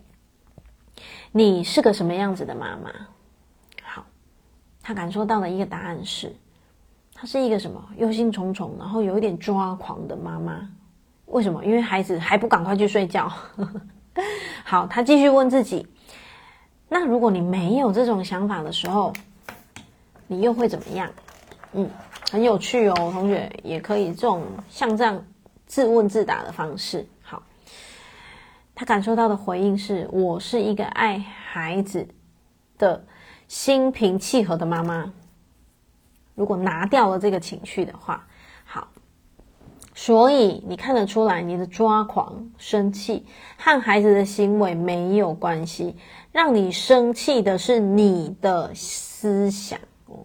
你是个什么样子的妈妈？好，他感受到的一个答案是：她是一个什么忧心忡忡，然后有一点抓狂的妈妈。为什么？因为孩子还不赶快去睡觉。好，他继续问自己：那如果你没有这种想法的时候，你又会怎么样？嗯，很有趣哦，同学也可以这种像这样自问自答的方式。好，他感受到的回应是：我是一个爱孩子的心平气和的妈妈。如果拿掉了这个情绪的话。好所以你看得出来，你的抓狂、生气和孩子的行为没有关系。让你生气的是你的思想，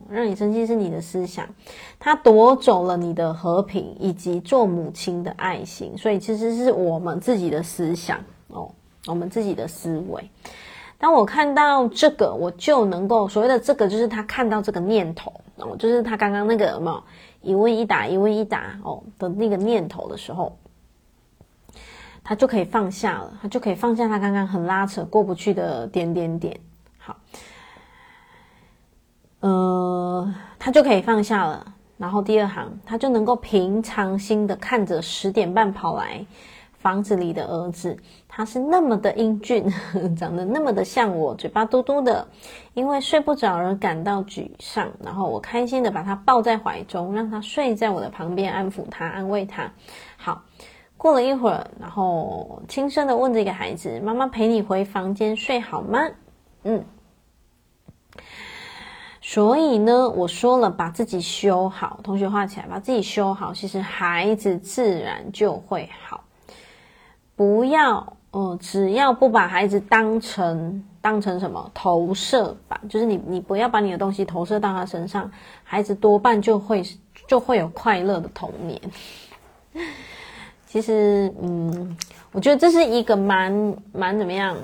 让你生气是你的思想，他夺走了你的和平以及做母亲的爱心。所以其实是我们自己的思想哦，我们自己的思维。当我看到这个，我就能够所谓的这个，就是他看到这个念头哦，就是他刚刚那个有没有？一问一答，一问一答哦的那个念头的时候，他就可以放下了，他就可以放下他刚刚很拉扯过不去的点点点。好，呃，他就可以放下了。然后第二行，他就能够平常心的看着十点半跑来房子里的儿子，他是那么的英俊，长得那么的像我，嘴巴嘟嘟的，因为睡不着而感到沮丧。然后我开心的把他抱在怀中，让他睡在我的旁边，安抚他，安慰他。好，过了一会儿，然后轻声的问这个孩子：“妈妈陪你回房间睡好吗？”嗯。所以呢，我说了，把自己修好，同学画起来，把自己修好，其实孩子自然就会好。不要，哦、只要不把孩子当成当成什么投射吧，就是你你不要把你的东西投射到他身上，孩子多半就会就会有快乐的童年。其实，嗯，我觉得这是一个蛮蛮怎么样？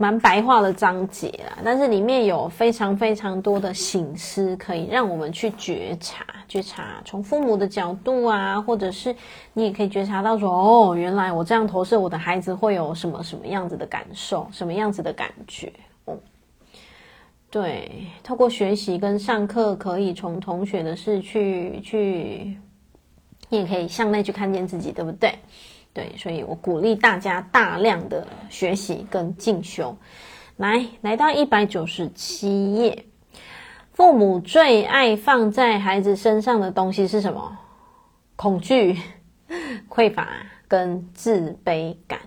蛮白话的章节啦，但是里面有非常非常多的醒思，可以让我们去觉察、觉察。从父母的角度啊，或者是你也可以觉察到说，哦，原来我这样投射我的孩子会有什么什么样子的感受，什么样子的感觉。哦，对，透过学习跟上课，可以从同学的事去去，你也可以向内去看见自己，对不对？对，所以我鼓励大家大量的学习跟进修。来，来到一百九十七页，父母最爱放在孩子身上的东西是什么？恐惧、匮乏跟自卑感。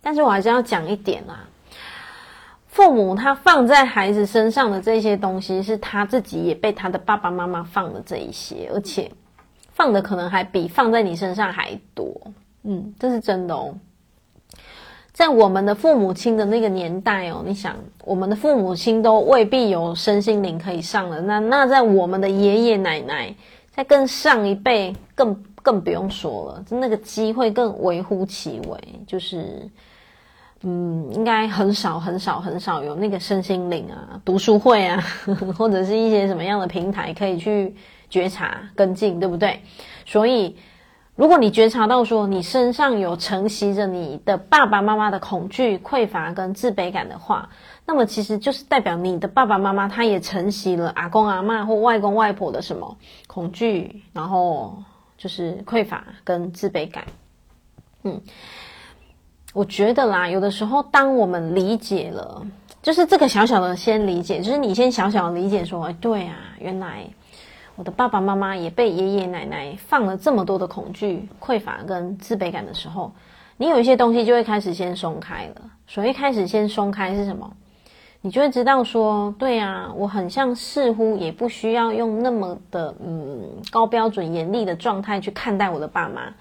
但是我还是要讲一点啦，父母他放在孩子身上的这些东西，是他自己也被他的爸爸妈妈放的这一些，而且放的可能还比放在你身上还多。嗯，这是真的哦。在我们的父母亲的那个年代哦，你想，我们的父母亲都未必有身心灵可以上了，那那在我们的爷爷奶奶，在更上一辈，更更不用说了，那个机会更微乎其微，就是，嗯，应该很少很少很少有那个身心灵啊，读书会啊，或者是一些什么样的平台可以去觉察跟进，对不对？所以。如果你觉察到说你身上有承袭着你的爸爸妈妈的恐惧、匮乏跟自卑感的话，那么其实就是代表你的爸爸妈妈他也承袭了阿公阿嬷或外公外婆的什么恐惧，然后就是匮乏跟自卑感。嗯，我觉得啦，有的时候当我们理解了，就是这个小小的先理解，就是你先小小的理解说，哎，对啊，原来我的爸爸妈妈也被爷爷奶奶放了这么多的恐惧、匮乏跟自卑感的时候，你有一些东西就会开始先松开了。所以开始先松开是什么？你就会知道说，对啊，我很像似乎也不需要用那么的嗯高标准、严厉的状态去看待我的爸妈，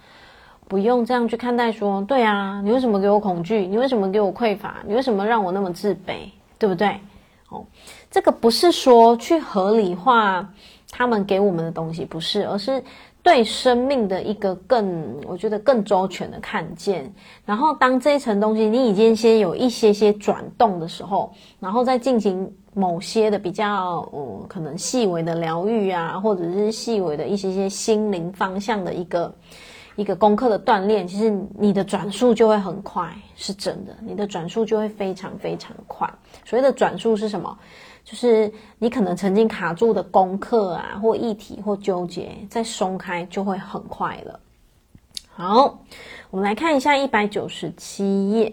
不用这样去看待说，对啊，你为什么给我恐惧？你为什么给我匮乏？你为什么让我那么自卑？对不对？哦，这个不是说去合理化他们给我们的东西，不是，而是对生命的一个更，我觉得更周全的看见。然后，当这一层东西你已经先有一些些转动的时候，然后再进行某些的比较，嗯，可能细微的疗愈啊，或者是细微的一些些心灵方向的一个。一个功课的锻炼，其实你的转速就会很快，是真的，你的转速就会非常非常快。所谓的转速是什么？就是你可能曾经卡住的功课啊，或议题或纠结，再松开就会很快了。好，我们来看一下一百九十七页。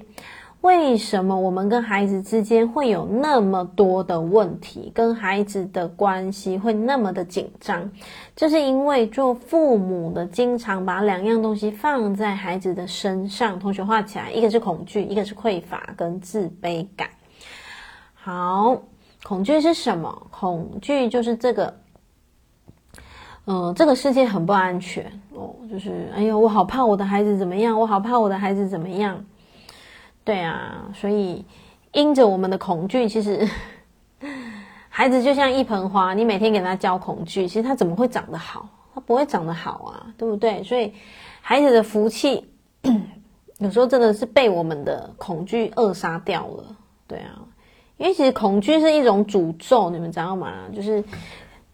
为什么我们跟孩子之间会有那么多的问题，跟孩子的关系会那么的紧张？这是因为做父母的经常把两样东西放在孩子的身上。同学画起来，一个是恐惧，一个是匮乏跟自卑感。好，恐惧是什么？恐惧就是这个，嗯、呃，这个世界很不安全哦，就是哎呦，我好怕我的孩子怎么样，我好怕我的孩子怎么样。对啊，所以因着我们的恐惧，其实 孩子就像一盆花，你每天给他浇恐惧，其实他怎么会长得好？他不会长得好啊，对不对？所以孩子的福气 有时候真的是被我们的恐惧扼杀掉了。对啊，因为其实恐惧是一种诅咒，你们知道吗？就是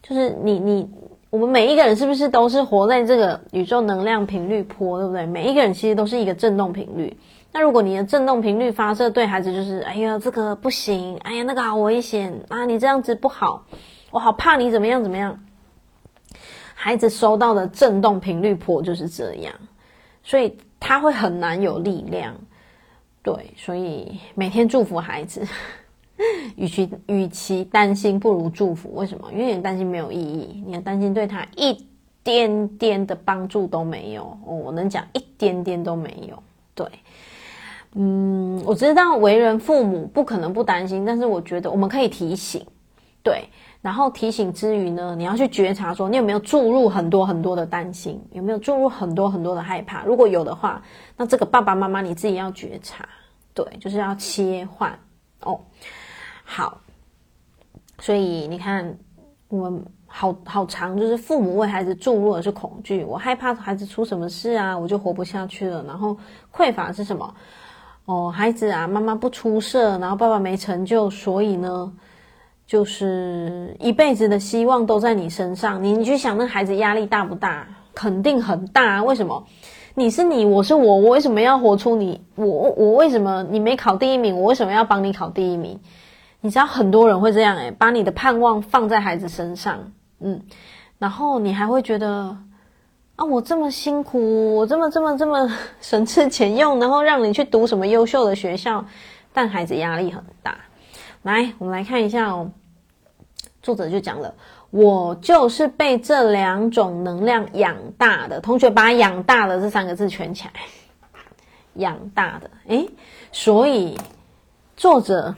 就是你你我们每一个人是不是都是活在这个宇宙能量频率波，对不对？每一个人其实都是一个振动频率。那如果你的振动频率发射对孩子就是，哎呀，这个不行，哎呀，那个好危险啊，你这样子不好，我好怕你怎么样怎么样。孩子收到的振动频率波就是这样，所以他会很难有力量。对，所以每天祝福孩子，与其与其担心，不如祝福。为什么？因为你担心没有意义，你的担心对他一点点的帮助都没有。哦，我能讲一点点都没有。对。嗯，我知道为人父母不可能不担心，但是我觉得我们可以提醒，对，然后提醒之余呢，你要去觉察说，你有没有注入很多很多的担心，有没有注入很多很多的害怕？如果有的话，那这个爸爸妈妈你自己要觉察，对，就是要切换哦。好，所以你看，我们好好长，就是父母为孩子注入的是恐惧，我害怕孩子出什么事啊，我就活不下去了。然后匮乏是什么？哦，孩子啊，妈妈不出色，然后爸爸没成就，所以呢，就是一辈子的希望都在你身上。你你去想，那孩子压力大不大？肯定很大。啊为什么？你是你，我是我，我为什么要活出你？我我为什么你没考第一名？我为什么要帮你考第一名？你知道很多人会这样诶、把你的盼望放在孩子身上，嗯，然后你还会觉得。啊，我这么辛苦，我这么这么这么 省吃俭用，然后让你去读什么优秀的学校，但孩子压力很大。来，我们来看一下哦。作者就讲了，我就是被这两种能量养大的。同学把“养大的”这三个字圈起来，养大的。诶，所以作者，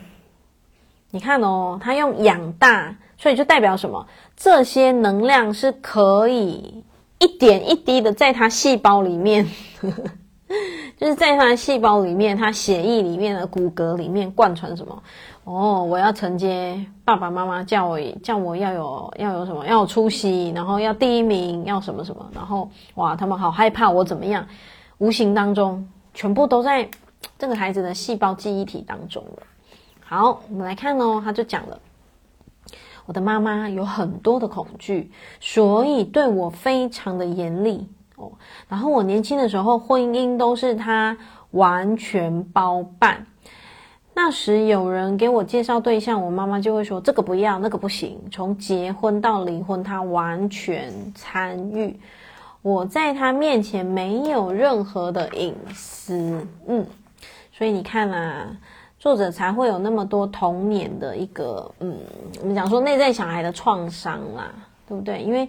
你看哦，他用“养大”，所以就代表什么？这些能量是可以。一点一滴的在他细胞里面，就是在他细胞里面，他血液里面的骨骼里面贯穿什么？哦，我要承接爸爸妈妈叫我叫我要有要有什么要有出息，然后要第一名，要什么什么，然后哇，他们好害怕我怎么样？无形当中全部都在这个孩子的细胞记忆体当中了。好，我们来看哦，他就讲了。我的妈妈有很多的恐惧，所以对我非常的严厉哦。然后我年轻的时候，婚姻都是她完全包办。那时有人给我介绍对象，我妈妈就会说这个不要，那个不行。从结婚到离婚，她完全参与。我在她面前没有任何的隐私，嗯，所以你看啊。作者才会有那么多童年的一个，嗯，我们讲说内在小孩的创伤啦，对不对？因为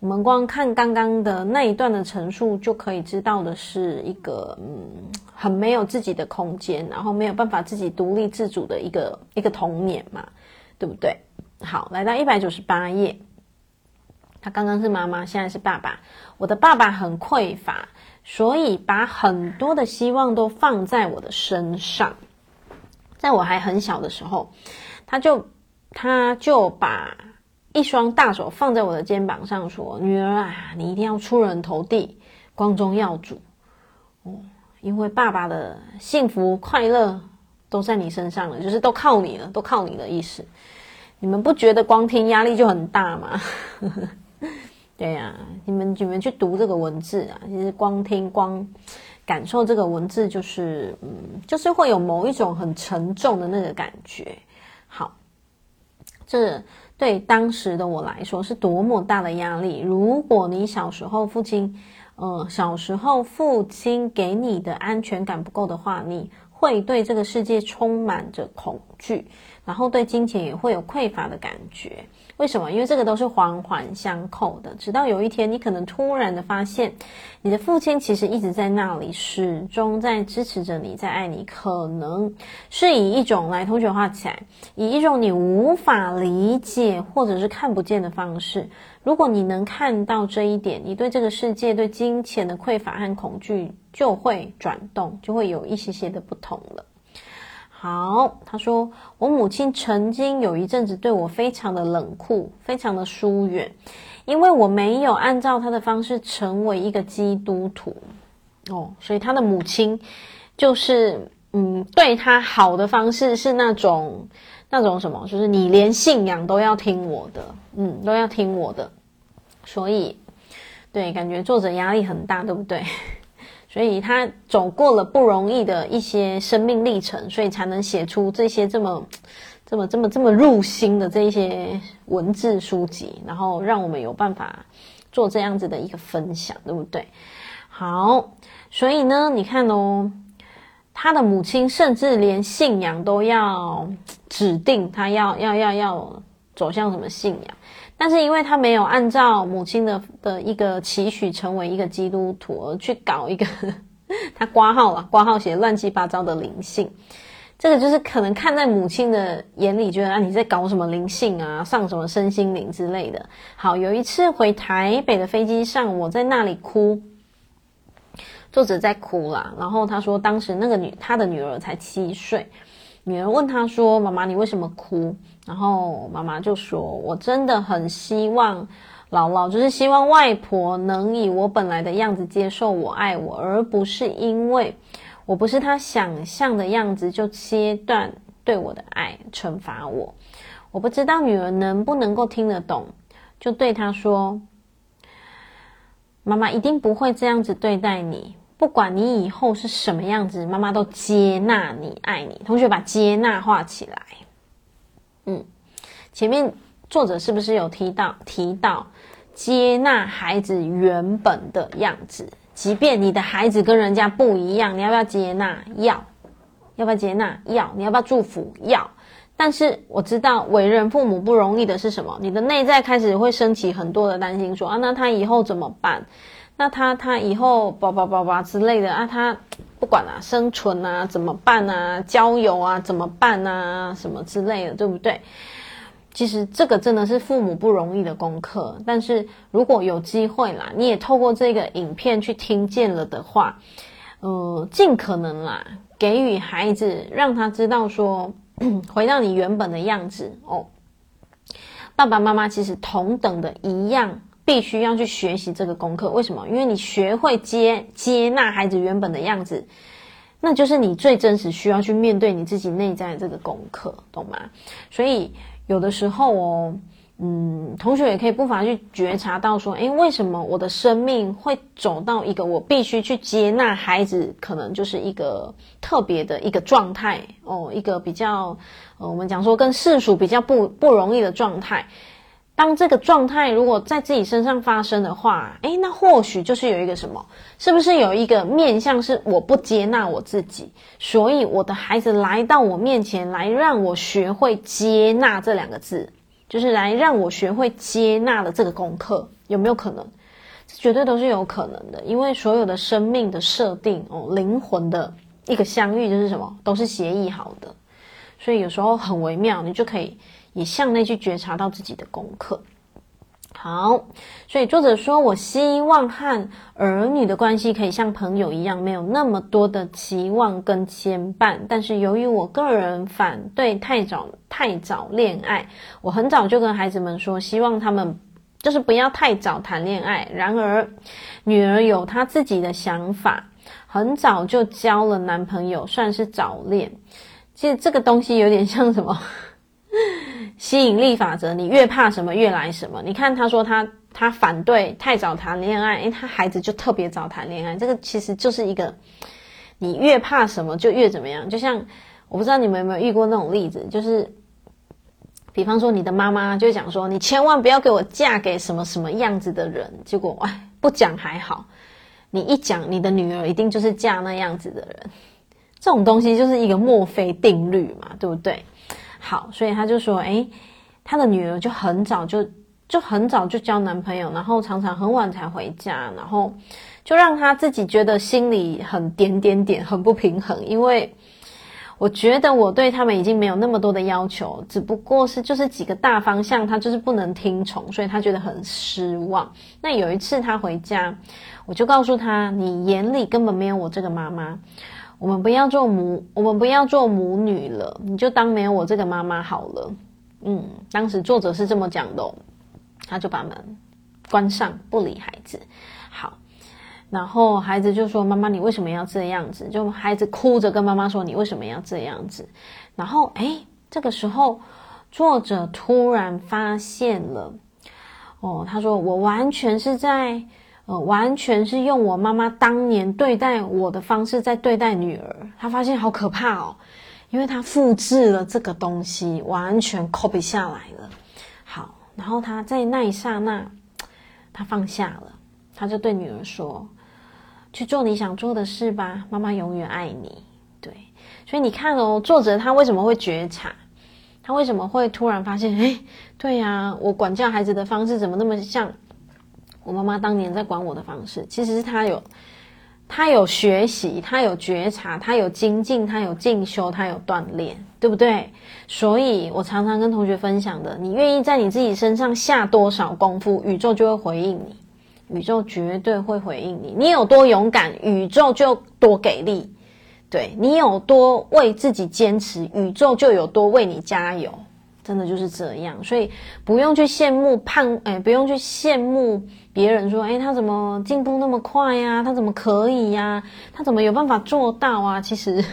我们光看刚刚的那一段的陈述，就可以知道的是一个嗯，很没有自己的空间，然后没有办法自己独立自主的一个一个童年嘛，对不对？好，来到一百九十八页，他刚刚是妈妈，现在是爸爸。我的爸爸很匮乏，所以把很多的希望都放在我的身上。在我还很小的时候，他就他就把。一双大手放在我的肩膀上，说：“女儿啊，你一定要出人头地，光宗耀祖哦！因为爸爸的幸福快乐都在你身上了，就是都靠你了，都靠你的意思。你们不觉得光听压力就很大吗？对呀、你们你们去读这个文字啊，其实光听光感受这个文字，就是嗯，就是会有某一种很沉重的那个感觉。好，这。”对当时的我来说是多么大的压力！如果你小时候父亲，呃，小时候父亲给你的安全感不够的话，你会对这个世界充满着恐惧，然后对金钱也会有匮乏的感觉。为什么？因为这个都是环环相扣的。直到有一天，你可能突然的发现，你的父亲其实一直在那里，始终在支持着你，在爱你。可能是以一种来同学画起来，以一种你无法理解或者是看不见的方式。如果你能看到这一点，你对这个世界、对金钱的匮乏和恐惧就会转动，就会有一些些的不同了。好，他说，我母亲曾经有一阵子对我非常的冷酷，非常的疏远，因为我没有按照她的方式成为一个基督徒哦，所以他的母亲就是嗯，对他好的方式是那种那种什么，就是你连信仰都要听我的，嗯，都要听我的，所以对，感觉作者压力很大，对不对？所以他走过了不容易的一些生命历程，所以才能写出这些这么、这么、这么、这么入心的这一些文字书籍，然后让我们有办法做这样子的一个分享，对不对？好，所以呢，你看哦，他的母亲甚至连信仰都要指定他要要要要走向什么信仰。但是因为他没有按照母亲的的一个期许成为一个基督徒，而去搞一个 他挂号了，挂号写乱七八糟的灵性，这个就是可能看在母亲的眼里，觉得啊，你在搞什么灵性啊，上什么身心灵之类的。好，有一次回台北的飞机上，我在那里哭，作者在哭啦，然后他说当时那个女他的女儿才七岁，女儿问他说：“妈妈，你为什么哭？”然后妈妈就说：“我真的很希望姥姥，就是希望外婆能以我本来的样子接受我、爱我，而不是因为我不是她想象的样子就切断对我的爱，惩罚我。我不知道女儿能不能够听得懂，就对她说：妈妈一定不会这样子对待你，不管你以后是什么样子，妈妈都接纳你、爱你。同学把接纳画起来。”嗯，前面作者是不是有提到提到接纳孩子原本的样子？即便你的孩子跟人家不一样，你要不要接纳？要，要不要接纳？要，你要不要祝福？要。但是我知道为人父母不容易的是什么？你的内在开始会升起很多的担心说，说啊，那他以后怎么办？那他他以后叭叭叭叭之类的啊，他。不管啊，生存啊，怎么办啊？交友啊，怎么办啊？什么之类的，对不对？其实这个真的是父母不容易的功课。但是如果有机会啦，你也透过这个影片去听见了的话，呃，尽可能啦，给予孩子，让他知道说，回到你原本的样子哦。爸爸妈妈其实同等的一样。必须要去学习这个功课，为什么？因为你学会接接纳孩子原本的样子，那就是你最真实需要去面对你自己内在的这个功课，懂吗？所以有的时候哦，嗯，同学也可以不妨去觉察到说，诶，为什么我的生命会走到一个我必须去接纳孩子，可能就是一个特别的一个状态哦，一个比较，呃，我们讲说跟世俗比较不不容易的状态。当这个状态如果在自己身上发生的话，诶，那或许就是有一个什么，是不是有一个面向是我不接纳我自己，所以我的孩子来到我面前来让我学会接纳这两个字，就是来让我学会接纳的这个功课，有没有可能？这绝对都是有可能的，因为所有的生命的设定哦，灵魂的一个相遇就是什么，都是协议好的，所以有时候很微妙，你就可以也向内去觉察到自己的功课。好，所以作者说，我希望和儿女的关系可以像朋友一样，没有那么多的期望跟牵绊。但是由于我个人反对太早太早恋爱，我很早就跟孩子们说，希望他们就是不要太早谈恋爱。然而，女儿有她自己的想法，很早就交了男朋友，算是早恋。其实这个东西有点像什么？吸引力法则，你越怕什么，越来什么。你看，他说他他反对太早谈恋爱，因为，他孩子就特别早谈恋爱。这个其实就是一个，你越怕什么，就越怎么样。就像我不知道你们有没有遇过那种例子，就是，比方说你的妈妈就讲说，你千万不要给我嫁给什么什么样子的人。结果哎，不讲还好，你一讲，你的女儿一定就是嫁那样子的人。这种东西就是一个墨菲定律嘛，对不对？好，所以他就说，诶，他的女儿就很早就就很早就交男朋友，然后常常很晚才回家，然后就让他自己觉得心里很点点点，很不平衡。因为我觉得我对他们已经没有那么多的要求，只不过是就是几个大方向，他就是不能听从，所以他觉得很失望。那有一次他回家，我就告诉他，你眼里根本没有我这个妈妈。我们不要做母，我们不要做母女了，你就当没有我这个妈妈好了。嗯，当时作者是这么讲的哦，他就把门关上，不理孩子。好，然后孩子就说：“妈妈，你为什么要这样子？”就孩子哭着跟妈妈说：“你为什么要这样子？”然后，诶，这个时候作者突然发现了，哦，他说：“我完全是在。”呃，完全是用我妈妈当年对待我的方式在对待女儿，她发现好可怕哦，因为她复制了这个东西，完全 copy 下来了。好，然后她在那一刹那，她放下了，她就对女儿说：“去做你想做的事吧，妈妈永远爱你。”对，所以你看哦，作者他为什么会觉察？他为什么会突然发现？诶，对呀，我管教孩子的方式怎么那么像？我妈妈当年在管我的方式，其实是她有，她有学习，她有觉察，她有精进，她有进修，她有锻炼，对不对？所以我常常跟同学分享的，你愿意在你自己身上下多少功夫，宇宙就会回应你，宇宙绝对会回应你。你有多勇敢，宇宙就多给力。对，你有多为自己坚持，宇宙就有多为你加油。真的就是这样，所以不用去羡慕盼，哎，不用去羡慕别人说，哎，他怎么进步那么快呀？他怎么可以呀？他怎么有办法做到啊？其实，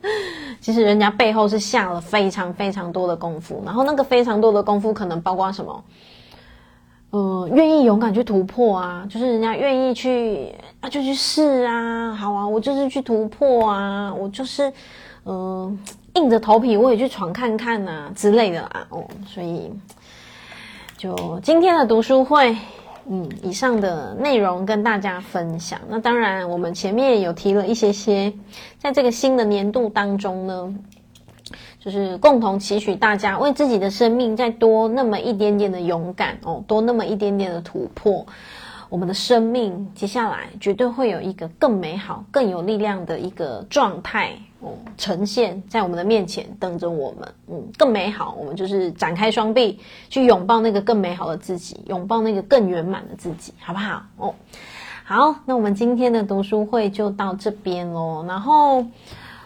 其实人家背后是下了非常非常多的功夫，然后那个非常多的功夫可能包括什么？呃，愿意勇敢去突破啊，就是人家愿意去啊，就去试啊，好啊，我就是去突破啊，我就是，嗯、硬着头皮我也去闯看看呐、啊、之类的啦哦，所以就今天的读书会，嗯，以上的内容跟大家分享。那当然，我们前面有提了一些些，在这个新的年度当中呢，就是共同期许大家为自己的生命再多那么一点点的勇敢哦，多那么一点点的突破。我们的生命接下来绝对会有一个更美好、更有力量的一个状态呈现在我们的面前，等着我们。嗯，更美好，我们就是展开双臂去拥抱那个更美好的自己，拥抱那个更圆满的自己，好不好？哦，好，那我们今天的读书会就到这边喽，然后。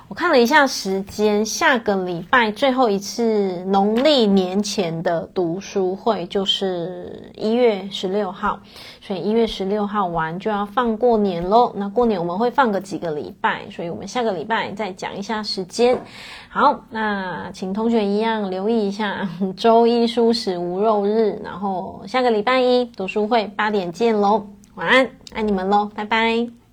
我看了一下时间，下个礼拜最后一次农历年前的读书会就是一月十六号，所以一月十六号完就要放过年喽。那过年我们会放个几个礼拜，所以我们下个礼拜再讲一下时间。好，那请同学一样留意一下，周一蔬食无肉日，然后下个礼拜一读书会八点见喽。晚安，爱你们喽，拜拜。